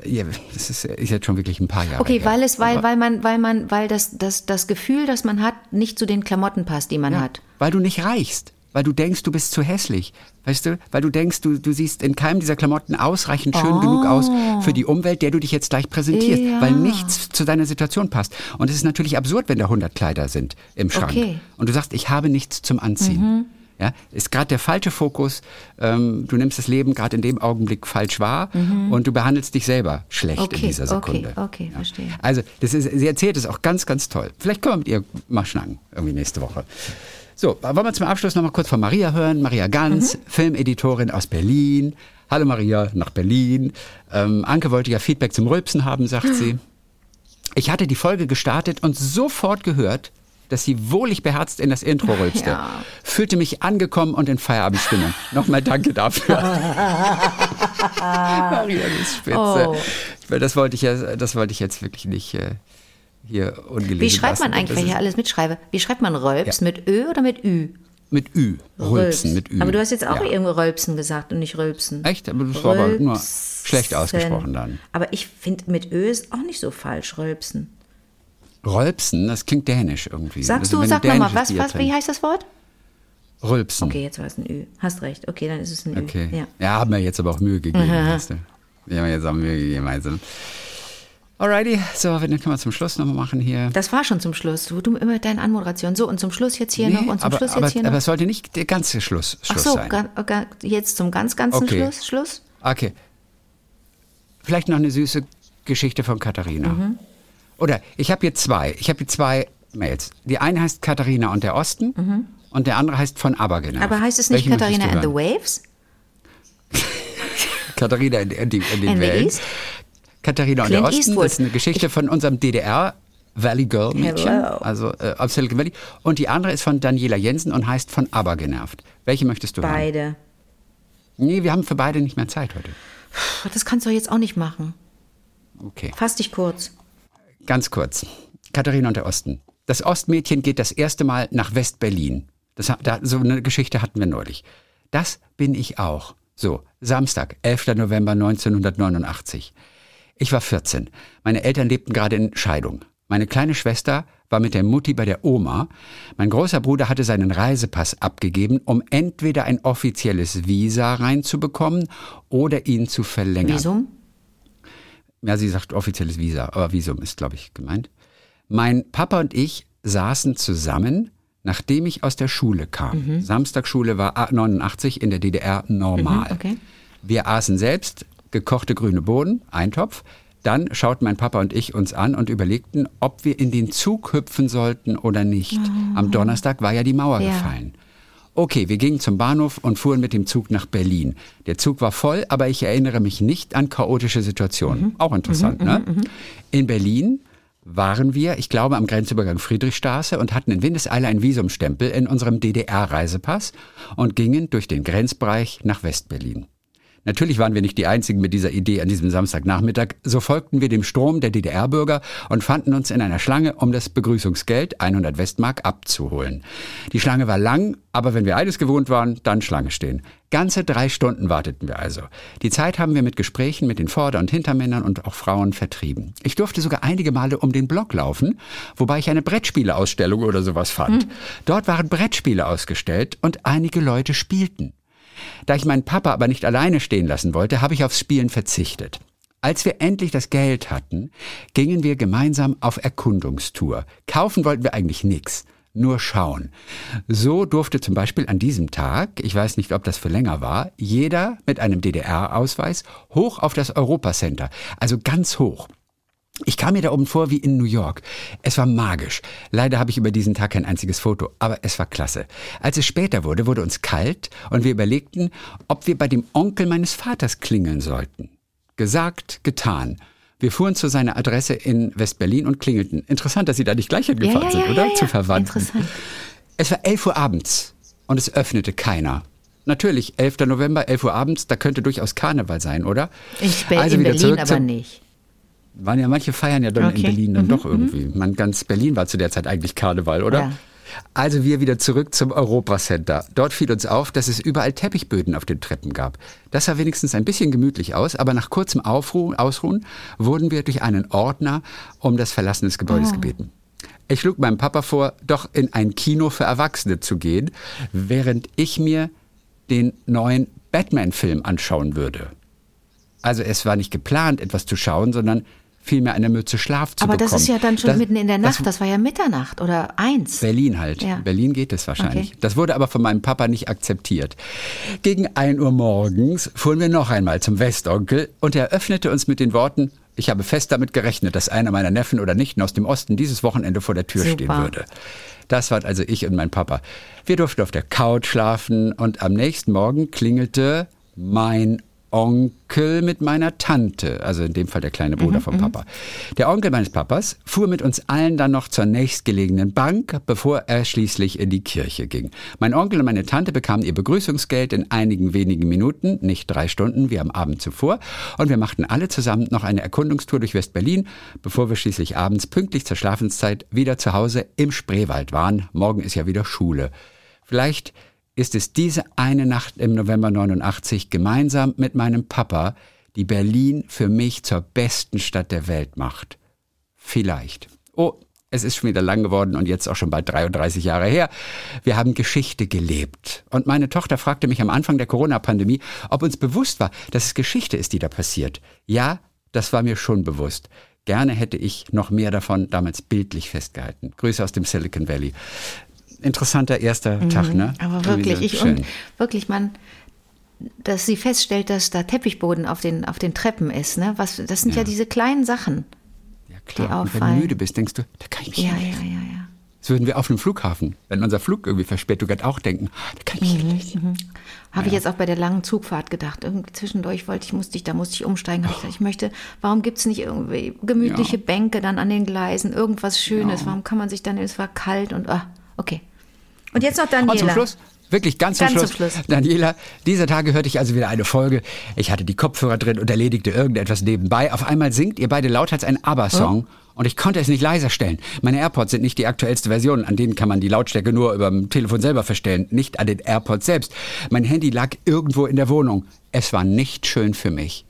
ja, das ist, ist jetzt schon wirklich ein paar Jahre Okay, her. weil es, weil, weil man, weil man, weil das, das, das Gefühl, das man hat, nicht zu den Klamotten passt, die man hat. Weil du nicht reichst. Weil du denkst, du bist zu hässlich. Weißt du? Weil du denkst, du, du siehst in keinem dieser Klamotten ausreichend schön genug aus für die Umwelt, der du dich jetzt gleich präsentierst. Oh. Ja. Weil nichts zu deiner Situation passt. Und es ist natürlich absurd, wenn da 100 Kleider sind im Schrank. Okay. Mhm. Und du sagst, ich habe nichts zum Anziehen. Ja, ist gerade der falsche Fokus. Ähm, du nimmst das Leben gerade in dem Augenblick falsch wahr und du behandelst dich selber schlecht in Mhm. Okay, dieser Sekunde. okay, okay, verstehe. Also, das ist, sie erzählt es auch ganz, ganz toll. Vielleicht können wir mit ihr mal schnacken, irgendwie nächste Woche. So, wollen wir zum Abschluss noch mal kurz von Maria hören. Maria Ganz, Mhm. Filmeditorin aus Berlin. Hallo Maria, nach Berlin. Ähm, Anke wollte ja Feedback zum Rülpsen haben, sagt sie. Ich hatte die Folge gestartet und sofort gehört, dass sie wohlig beherzt in das Intro rülpste. Ja. Fühlte mich angekommen und in Feierabendstimmung. Nochmal danke dafür. Maria, du bist spitze. Oh. Das wollte ich ja, das wollte ich jetzt wirklich nicht äh, hier ungelesen Wie schreibt man lassen. eigentlich, wenn ich hier alles mitschreibe? Wie schreibt man Rölps? Ja. Mit Ö oder mit Ü? Mit Ü. Rülpsen, mit Ü. Aber du hast jetzt auch ja. irgendwo Rölpsen gesagt und nicht Rülpsen. Echt? Aber das war aber nur Rülpsen. schlecht ausgesprochen dann. Aber ich finde, mit Ö ist auch nicht so falsch, Rölpsen. Rülpsen, das klingt dänisch irgendwie. Sagst Also du, sag nochmal, was, was, wie heißt das Wort? Rülpsen. Okay, jetzt war es ein Ü. Hast recht. Okay, dann ist es ein Ü. Okay. Ja. Ja, haben wir jetzt aber auch Mühe gegeben. weißt du. Wir haben jetzt auch Mühe gegeben. Also. Alrighty, so, dann können wir zum Schluss nochmal machen hier. Das war schon zum Schluss. Du, du immer mit deinen Anmoderation. So, und zum Schluss jetzt hier noch und zum aber, Schluss aber, jetzt hier aber noch. es sollte nicht der ganze Schluss, Ach Schluss so, sein. ga, jetzt zum ganz, ganzen Okay. Schluss. Schluss? Okay. Vielleicht noch eine süße Geschichte von Katharina. Mhm. Oder ich habe hier zwei. Ich habe hier zwei Mails. Die eine heißt Katharina und der Osten und der andere heißt von Aber genervt. Mhm. Aber heißt es nicht Welche möchtest Katharina and the? Waves? Katharina in, in, in den And the Wellen. East? Katharina und Clint der Osten Eastwood. ist eine Geschichte von unserem DDR Valley Girl Mädchen, Hello. also äh, aus Silicon Valley. Und die andere ist von Daniela Jensen und heißt von Aber genervt. Welche möchtest du hören? Beide. Nee, wir haben für beide nicht mehr Zeit heute. Das kannst du jetzt auch nicht machen. Okay. Fass dich kurz. Ganz kurz. Katharina und der Osten. Das Ostmädchen geht das erste Mal nach West-Berlin. Das, da, so eine Geschichte hatten wir neulich. Das bin ich auch. So, Samstag, 11. November 1989. Ich war 14. Meine Eltern lebten gerade in Scheidung. Meine kleine Schwester war mit der Mutti bei der Oma. Mein großer Bruder hatte seinen Reisepass abgegeben, um entweder ein offizielles Visa reinzubekommen oder ihn zu verlängern. Visum? Ja, sie sagt offizielles Visa, aber Visum ist, glaube ich, gemeint. Mein Papa und ich saßen zusammen, nachdem ich aus der Schule kam. Samstagsschule war a- 89 in der DDR normal. Mhm, okay. Wir aßen selbst gekochte grüne Bohnen, Eintopf. Dann schauten mein Papa und ich uns an und überlegten, ob wir in den Zug hüpfen sollten oder nicht. Am Donnerstag war ja die Mauer Ja. gefallen. Okay, wir gingen zum Bahnhof und fuhren mit dem Zug nach Berlin. Der Zug war voll, aber ich erinnere mich nicht an chaotische Situationen. Auch interessant, ne? In Berlin waren wir, ich glaube, am Grenzübergang Friedrichstraße und hatten in Windeseile einen Visumstempel in unserem DDR-Reisepass und gingen durch den Grenzbereich nach Westberlin. Natürlich waren wir nicht die Einzigen mit dieser Idee an diesem Samstagnachmittag. So folgten wir dem Strom der DDR-Bürger und fanden uns in einer Schlange, um das Begrüßungsgeld 100 Westmark abzuholen. Die Schlange war lang, aber wenn wir eines gewohnt waren, dann Schlange stehen. Ganze drei Stunden warteten wir also. Die Zeit haben wir mit Gesprächen mit den Vorder- und Hintermännern und auch Frauen vertrieben. Ich durfte sogar einige Male um den Block laufen, wobei ich eine Brettspieleausstellung oder sowas fand. Dort waren Brettspiele ausgestellt und einige Leute spielten. Da ich meinen Papa aber nicht alleine stehen lassen wollte, habe ich aufs Spielen verzichtet. Als wir endlich das Geld hatten, gingen wir gemeinsam auf Erkundungstour. Kaufen wollten wir eigentlich nichts, nur schauen. So durfte zum Beispiel an diesem Tag, ich weiß nicht, ob das für länger war, jeder mit einem DDR-Ausweis hoch auf das Europacenter, also ganz hoch. Ich kam mir da oben vor wie in New York. Es war magisch. Leider habe ich über diesen Tag kein einziges Foto, aber es war klasse. Als es später wurde, wurde uns kalt und wir überlegten, ob wir bei dem Onkel meines Vaters klingeln sollten. Gesagt, getan. Wir fuhren zu seiner Adresse in West-Berlin und klingelten. Interessant, dass Sie da nicht gleich hingefahren ja, sind, ja, oder? ja, Zu ja. Verwandten. Interessant. Es war 11 Uhr abends und es öffnete keiner. Natürlich, 11. November, 11 Uhr abends, da könnte durchaus Karneval sein, oder? In, Spe Also in wieder Berlin zurück aber nicht. Waren ja manche feiern ja dann in Okay. Berlin dann doch irgendwie. Man ganz Berlin war zu der Zeit eigentlich Karneval, oder? Ja. Also wir wieder zurück zum Europacenter. Dort fiel uns auf, dass es überall Teppichböden auf den Treppen gab. Das sah wenigstens ein bisschen gemütlich aus, aber nach kurzem Aufruhen, Ausruhen wurden wir durch einen Ordner um das Verlassen des Gebäudes gebeten. Ich schlug meinem Papa vor, doch in ein Kino für Erwachsene zu gehen, während ich mir den neuen Batman-Film anschauen würde. Also es war nicht geplant, etwas zu schauen, sondern vielmehr eine Mütze Schlaf zu Aber bekommen. das ist ja dann schon Das- mitten in der das Nacht. Das war ja Mitternacht oder eins. Berlin halt. Ja. Berlin geht es wahrscheinlich. Okay. Das wurde aber von meinem Papa nicht akzeptiert. Gegen 1 Uhr morgens fuhren wir noch einmal zum Westonkel und er öffnete uns mit den Worten, ich habe fest damit gerechnet, dass einer meiner Neffen oder Nichten aus dem Osten dieses Wochenende vor der Tür Super. stehen würde. Das waren also ich und mein Papa. Wir durften auf der Couch schlafen und am nächsten Morgen klingelte mein Onkel mit meiner Tante, also in dem Fall der kleine Bruder vom Papa. Der Onkel meines Papas fuhr mit uns allen dann noch zur nächstgelegenen Bank, bevor er schließlich in die Kirche ging. Mein Onkel und meine Tante bekamen ihr Begrüßungsgeld in einigen wenigen Minuten, nicht drei Stunden wie am Abend zuvor, und wir machten alle zusammen noch eine Erkundungstour durch West-Berlin, bevor wir schließlich abends pünktlich zur Schlafenszeit wieder zu Hause im Spreewald waren. Morgen ist ja wieder Schule. Vielleicht ist es diese eine Nacht im November 89 gemeinsam mit meinem Papa, die Berlin für mich zur besten Stadt der Welt macht. Vielleicht. Oh, es ist schon wieder lang geworden und jetzt auch schon bald 33 Jahre her. Wir haben Geschichte gelebt. Und meine Tochter fragte mich am Anfang der Corona-Pandemie, ob uns bewusst war, dass es Geschichte ist, die da passiert. Ja, das war mir schon bewusst. Gerne hätte ich noch mehr davon damals bildlich festgehalten. Grüße aus dem Silicon Valley. Interessanter erster Tag, ne? Mhm. Aber wirklich, so ich schön. und wirklich, man, dass sie feststellt, dass da Teppichboden auf den, auf den Treppen ist, ne? Was, das sind ja, Ja. diese kleinen Sachen. Ja, die klar. Und wenn auffallen. du müde bist, denkst du, da kann ich mich Ja, ja, hinlegen. ja, ja. Das würden wir auf einem Flughafen, wenn unser Flug irgendwie Verspätung hat, auch denken, da kann ich mich Mhm. hinlegen. Habe ich jetzt auch bei der langen Zugfahrt gedacht. Irgendwie zwischendurch wollte ich, musste ich, da musste ich umsteigen. Habe ich gesagt, ich möchte, warum gibt es nicht irgendwie gemütliche Ja. Bänke dann an den Gleisen, irgendwas Schönes? Warum kann man sich dann, es war kalt und, ah, okay. Und jetzt noch Daniela. Und zum Schluss, wirklich ganz zum, Ganz Schluss, zum Schluss. Daniela, dieser Tage hörte ich also wieder eine Folge. Ich hatte die Kopfhörer drin und erledigte irgendetwas nebenbei. Auf einmal singt ihr beide lauthals einen ABBA-Song und ich konnte es nicht leiser stellen. Meine AirPods sind nicht die aktuellste Version, an denen kann man die Lautstärke nur über dem Telefon selber verstellen, nicht an den AirPods selbst. Mein Handy lag irgendwo in der Wohnung. Es war nicht schön für mich.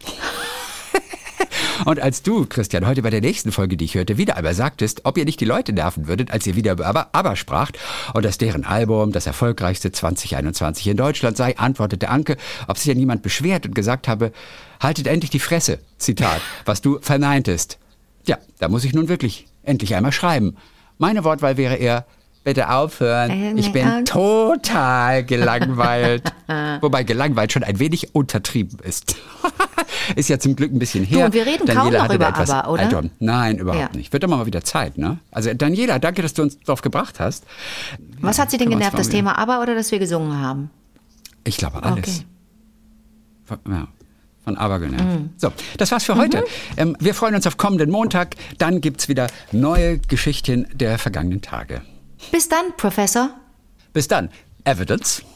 Und als du, Christian, heute bei der nächsten Folge, die ich hörte, wieder einmal sagtest, ob ihr nicht die Leute nerven würdet, als ihr wieder über ABBA, ABBA spracht und dass deren Album das erfolgreichste 2021 in Deutschland sei, antwortete Anke, ob sich ja niemand beschwert und gesagt habe, haltet endlich die Fresse, Zitat, was du verneintest. Ja, da muss ich nun wirklich endlich einmal schreiben. Meine Wortwahl wäre eher, bitte aufhören, ich bin total gelangweilt. Wobei gelangweilt schon ein wenig untertrieben ist. ist ja zum Glück ein bisschen her. und wir reden kaum Daniela noch hatte über da etwas ABBA, oder? Add-on. Nein, überhaupt Ja. nicht. Wird doch mal wieder Zeit, ne? Also Daniela, danke, dass du uns drauf gebracht hast. Was hat sie denn genervt, das Thema ABBA oder dass wir gesungen haben? Ich glaube alles. Okay. Von, ja, von Aber genervt. Mhm. So, das war's für heute. Ähm, wir freuen uns auf kommenden Montag. Dann gibt's wieder neue Geschichten der vergangenen Tage. Bis dann, Professor. Bis dann. Evidence.